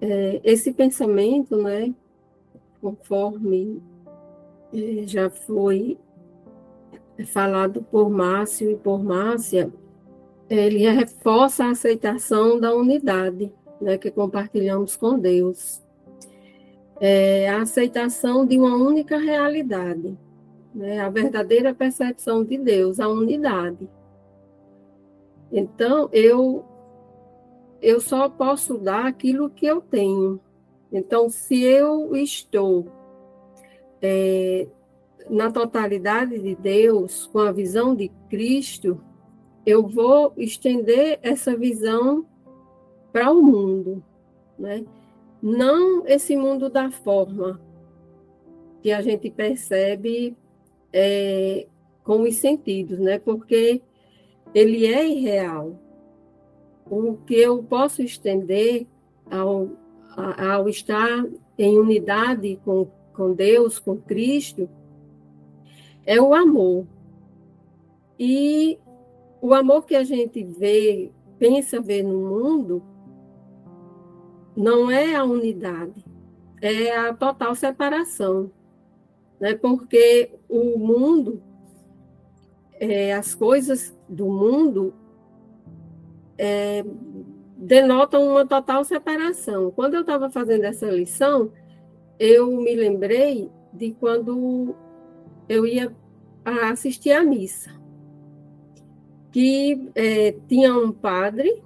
É, esse pensamento, né, conforme é, já foi falado por Márcio e por Márcia, ele reforça a aceitação da unidade né, que compartilhamos com Deus. É, a aceitação de uma única realidade, né, a verdadeira percepção de Deus, a unidade. Então, eu, eu só posso dar aquilo que eu tenho. Então, se eu estou é, na totalidade de Deus, com a visão de Cristo, eu vou estender essa visão para o mundo, né? Não esse mundo da forma que a gente percebe é, com os sentidos, né? Porque ele é irreal. O que eu posso estender ao, ao estar em unidade com, com Deus, com Cristo, é o amor. E o amor que a gente vê, pensa ver no mundo, não é a unidade, é a total separação. Né? Porque o mundo, é, as coisas do mundo, é, denotam uma total separação. Quando eu estava fazendo essa lição, eu me lembrei de quando eu ia assistir à missa, que é, tinha um padre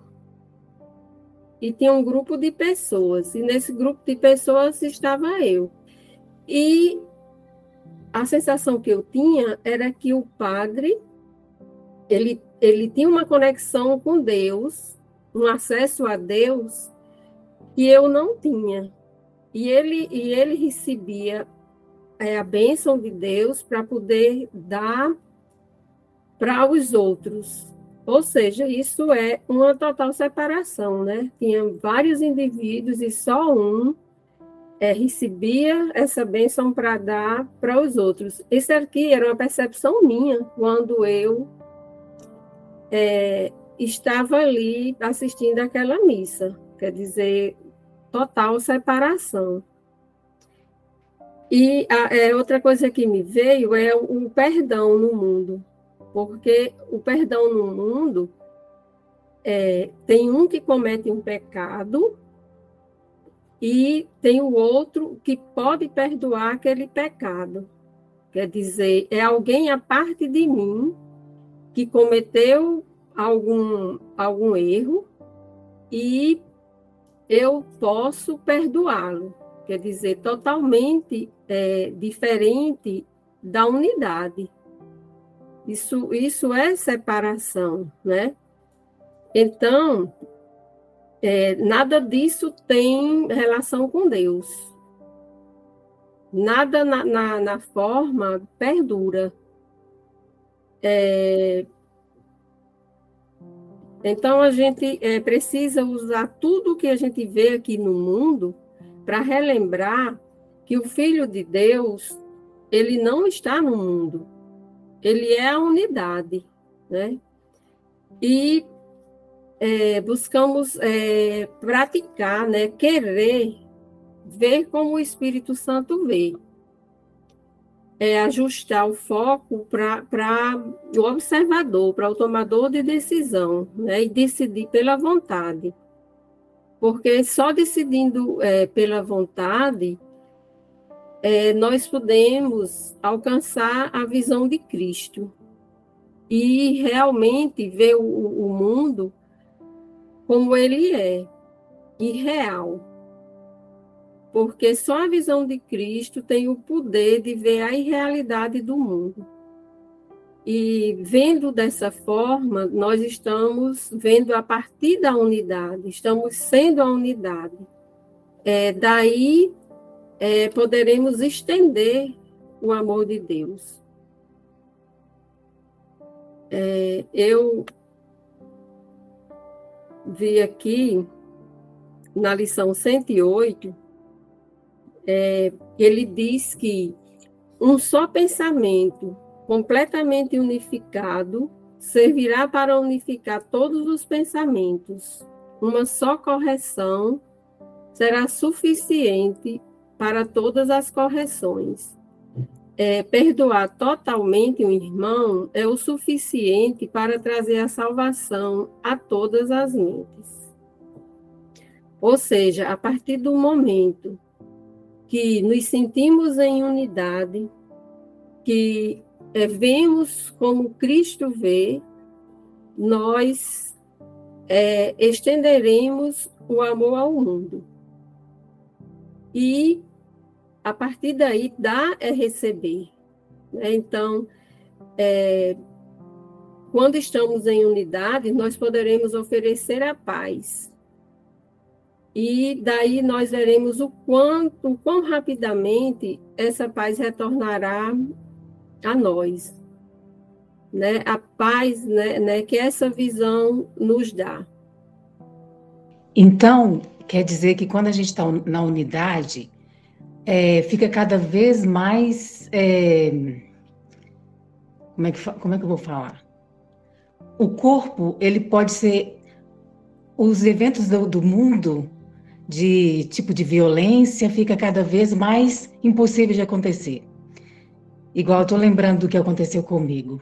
e tinha um grupo de pessoas, e nesse grupo de pessoas estava eu. E a sensação que eu tinha era que o padre ele, ele tinha uma conexão com Deus, um acesso a Deus que eu não tinha. E ele, e ele recebia é, a bênção de Deus para poder dar para os outros. Ou seja, isso é uma total separação, né? Tinha vários indivíduos e só um é, recebia essa bênção para dar para os outros. Isso aqui era uma percepção minha quando eu é, estava ali assistindo aquela missa. Quer dizer, total separação. E a, é, outra coisa que me veio é o, o perdão no mundo, porque o perdão no mundo é, tem um que comete um pecado e tem o outro que pode perdoar aquele pecado. Quer dizer, é alguém a parte de mim que cometeu algum, algum erro e eu posso perdoá-lo. Quer dizer, totalmente é, diferente da unidade. Isso, isso é separação, né? Então, é, nada disso tem relação com Deus. Nada na, na, na forma perdura. É, então, a gente é, precisa usar tudo que a gente vê aqui no mundo para relembrar que o Filho de Deus, ele não está no mundo, ele é a unidade, né? E é, buscamos é, praticar, né? Querer ver como o Espírito Santo vê é, ajustar o foco para o observador, para o tomador de decisão, né, e decidir pela vontade. Porque só decidindo é, pela vontade, é, nós podemos alcançar a visão de Cristo e realmente ver o, o mundo como ele é, irreal porque só a visão de Cristo tem o poder de ver a irrealidade do mundo. E vendo dessa forma, nós estamos vendo a partir da unidade, estamos sendo a unidade. É, daí é, poderemos estender o amor de Deus. É, eu vi aqui na lição 108 é, ele diz que um só pensamento completamente unificado servirá para unificar todos os pensamentos. Uma só correção será suficiente para todas as correções. É, perdoar totalmente um irmão é o suficiente para trazer a salvação a todas as mentes. Ou seja, a partir do momento que nos sentimos em unidade, que é, vemos como Cristo vê, nós é, estenderemos o amor ao mundo. E a partir daí, dar é receber. Né? Então, é, quando estamos em unidade, nós poderemos oferecer a paz e daí nós veremos o quanto, o quão rapidamente essa paz retornará a nós. Né? A paz né, né, que essa visão nos dá. Então, quer dizer que quando a gente está na unidade, é, fica cada vez mais. É, como, é que, como é que eu vou falar? o corpo ele pode ser os eventos do, do mundo de tipo de violência fica cada vez mais impossível de acontecer. Igual eu tô lembrando do que aconteceu comigo.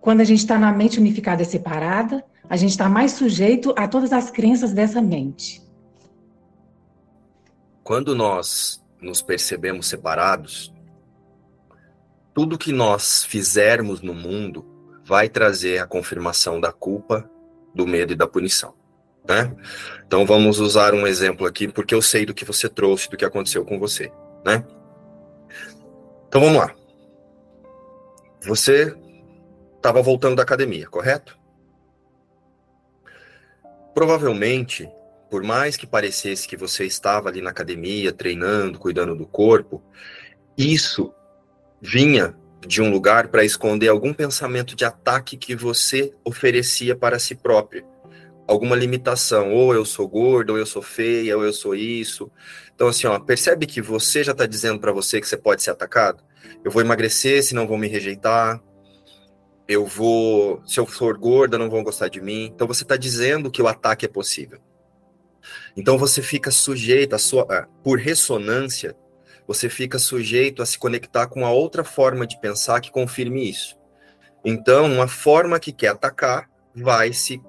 Quando a gente está na mente unificada e separada, a gente está mais sujeito a todas as crenças dessa mente. Quando nós nos percebemos separados, tudo que nós fizermos no mundo vai trazer a confirmação da culpa, do medo e da punição. Né? Então vamos usar um exemplo aqui, porque eu sei do que você trouxe, do que aconteceu com você. Né? Então vamos lá. Você estava voltando da academia, correto? Provavelmente, por mais que parecesse que você estava ali na academia, treinando, cuidando do corpo, isso vinha de um lugar para esconder algum pensamento de ataque que você oferecia para si próprio. Alguma limitação, ou eu sou gordo, ou eu sou feia, ou eu sou isso. Então, assim, ó, percebe que você já está dizendo para você que você pode ser atacado? Eu vou emagrecer, senão vão me rejeitar. Eu vou, se eu for gorda, não vão gostar de mim. Então, você está dizendo que o ataque é possível. Então, você fica sujeito, a sua, por ressonância, você fica sujeito a se conectar com a outra forma de pensar que confirme isso. Então, uma forma que quer atacar vai se,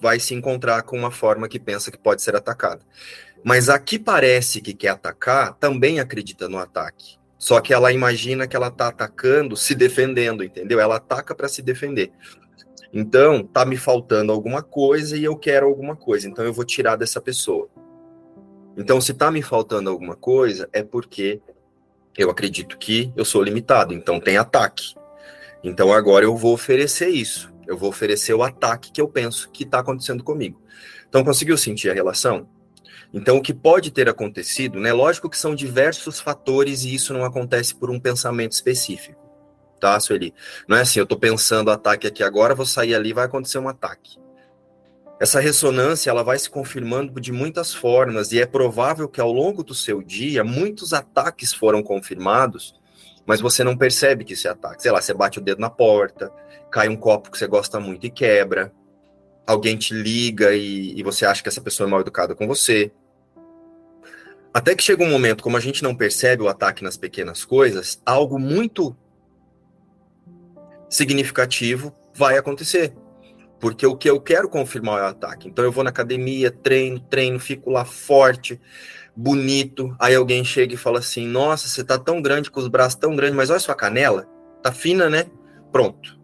vai se encontrar com uma forma que pensa que pode ser atacada. Mas a que parece que quer atacar também acredita no ataque. Só que ela imagina que ela está atacando, se defendendo, entendeu? Ela ataca para se defender. Então, tá me faltando alguma coisa e eu quero alguma coisa. Então, eu vou tirar dessa pessoa. Então, se está me faltando alguma coisa, é porque eu acredito que eu sou limitado, então tem ataque. Então agora eu vou oferecer isso. Eu vou oferecer o ataque que eu penso que está acontecendo comigo. Então conseguiu sentir a relação? Então o que pode ter acontecido, né? Lógico que são diversos fatores e isso não acontece por um pensamento específico, tá, Sueli? Não é assim, eu estou pensando ataque aqui agora, vou sair ali, vai acontecer um ataque. Essa ressonância ela vai se confirmando de muitas formas e é provável que ao longo do seu dia muitos ataques foram confirmados, mas você não percebe que isso é ataque. Sei lá, você bate o dedo na porta, cai um copo que você gosta muito e quebra, alguém te liga e, e você acha que essa pessoa é mal educada com você. Até que chega um momento, como a gente não percebe o ataque nas pequenas coisas, algo muito significativo vai acontecer. Porque o que eu quero confirmar é o ataque. Então eu vou na academia, treino, treino, fico lá forte, bonito. Aí alguém chega e fala assim: Nossa, você tá tão grande, com os braços tão grandes, mas olha sua canela, tá fina, né? Pronto.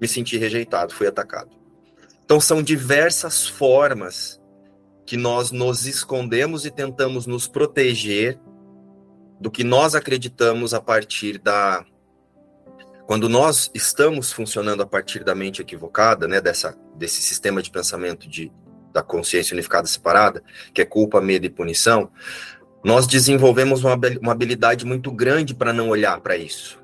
Me senti rejeitado, fui atacado. Então são diversas formas que nós nos escondemos e tentamos nos proteger do que nós acreditamos a partir da quando nós estamos funcionando a partir da mente equivocada, né, dessa, desse sistema de pensamento de, da consciência unificada separada, que é culpa, medo e punição, nós desenvolvemos uma, uma habilidade muito grande para não olhar para isso.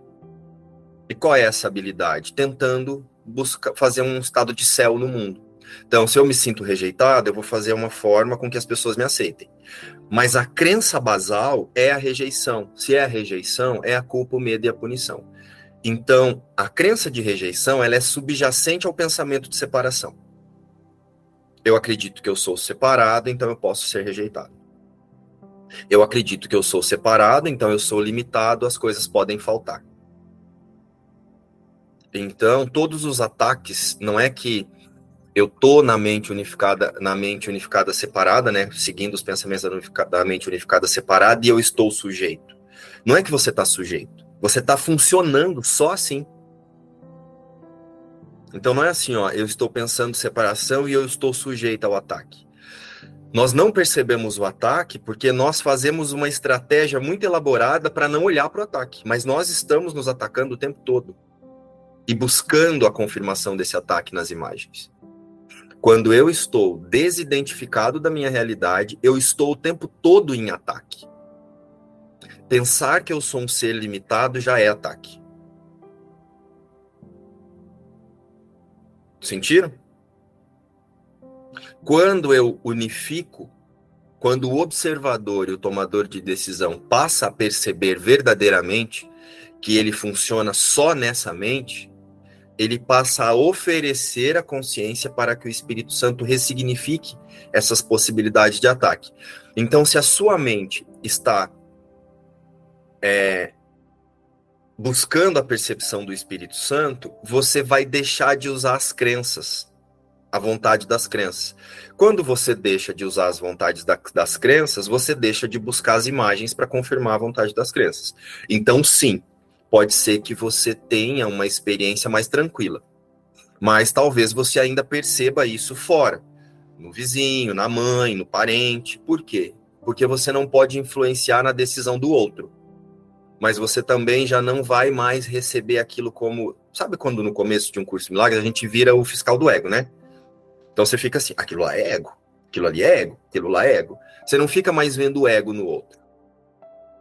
E qual é essa habilidade? Tentando buscar fazer um estado de céu no mundo. Então, se eu me sinto rejeitado, eu vou fazer uma forma com que as pessoas me aceitem. Mas a crença basal é a rejeição. Se é a rejeição, é a culpa, o medo e a punição. Então, a crença de rejeição ela é subjacente ao pensamento de separação. Eu acredito que eu sou separado, então eu posso ser rejeitado. Eu acredito que eu sou separado, então eu sou limitado, as coisas podem faltar. Então, todos os ataques, não é que eu tô na mente unificada, na mente unificada separada, né, seguindo os pensamentos da mente unificada separada e eu estou sujeito. Não é que você está sujeito. Você está funcionando só assim. Então não é assim, ó, eu estou pensando separação e eu estou sujeito ao ataque. Nós não percebemos o ataque porque nós fazemos uma estratégia muito elaborada para não olhar para o ataque, mas nós estamos nos atacando o tempo todo e buscando a confirmação desse ataque nas imagens. Quando eu estou desidentificado da minha realidade, eu estou o tempo todo em ataque. Pensar que eu sou um ser limitado já é ataque. Sentiram? Quando eu unifico, quando o observador e o tomador de decisão passa a perceber verdadeiramente que ele funciona só nessa mente, ele passa a oferecer a consciência para que o Espírito Santo ressignifique essas possibilidades de ataque. Então, se a sua mente está é, buscando a percepção do Espírito Santo, você vai deixar de usar as crenças, a vontade das crenças. Quando você deixa de usar as vontades da, das crenças, você deixa de buscar as imagens para confirmar a vontade das crenças. Então, sim, pode ser que você tenha uma experiência mais tranquila. Mas talvez você ainda perceba isso fora, no vizinho, na mãe, no parente. Por quê? Porque você não pode influenciar na decisão do outro. Mas você também já não vai mais receber aquilo como. Sabe quando no começo de um curso de milagres a gente vira o fiscal do ego, né? Então você fica assim: aquilo lá é ego, aquilo ali é ego, aquilo lá é ego. Você não fica mais vendo o ego no outro.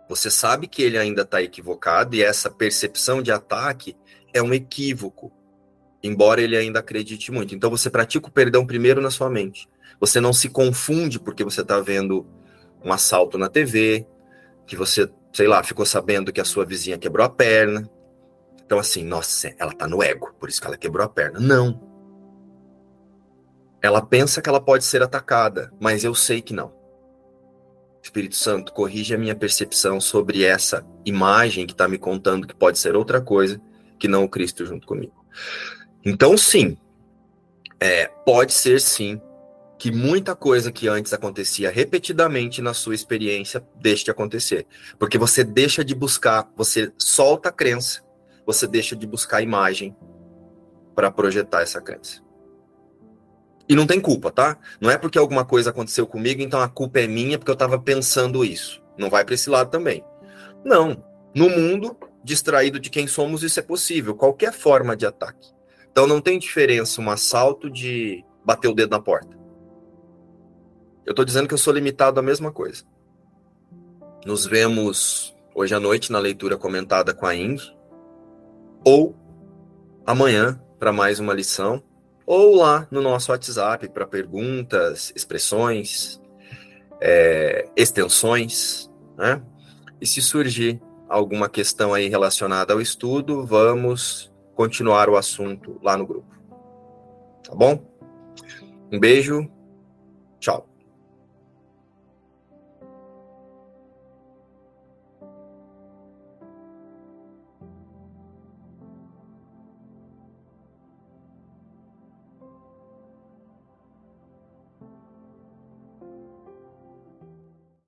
Você sabe que ele ainda está equivocado e essa percepção de ataque é um equívoco, embora ele ainda acredite muito. Então você pratica o perdão primeiro na sua mente. Você não se confunde porque você está vendo um assalto na TV, que você, sei lá, ficou sabendo que a sua vizinha quebrou a perna. Então, assim, nossa, ela está no ego, por isso que ela quebrou a perna. Não. Ela pensa que ela pode ser atacada, mas eu sei que não. Espírito Santo, corrige a minha percepção sobre essa imagem que está me contando que pode ser outra coisa que não o Cristo junto comigo. Então, sim, é, pode ser sim que muita coisa que antes acontecia repetidamente na sua experiência deixe de acontecer. Porque você deixa de buscar, você solta a crença, você deixa de buscar a imagem para projetar essa crença. E não tem culpa, tá? Não é porque alguma coisa aconteceu comigo, então a culpa é minha porque eu estava pensando isso. Não vai para esse lado também. Não. No mundo distraído de quem somos, isso é possível. Qualquer forma de ataque. Então não tem diferença um assalto de bater o dedo na porta. Eu estou dizendo que eu sou limitado à mesma coisa. Nos vemos hoje à noite na leitura comentada com a Ing, ou amanhã para mais uma lição ou lá no nosso WhatsApp para perguntas, expressões, é, extensões, né? E se surgir alguma questão aí relacionada ao estudo, vamos continuar o assunto lá no grupo. Tá bom? Um beijo, tchau.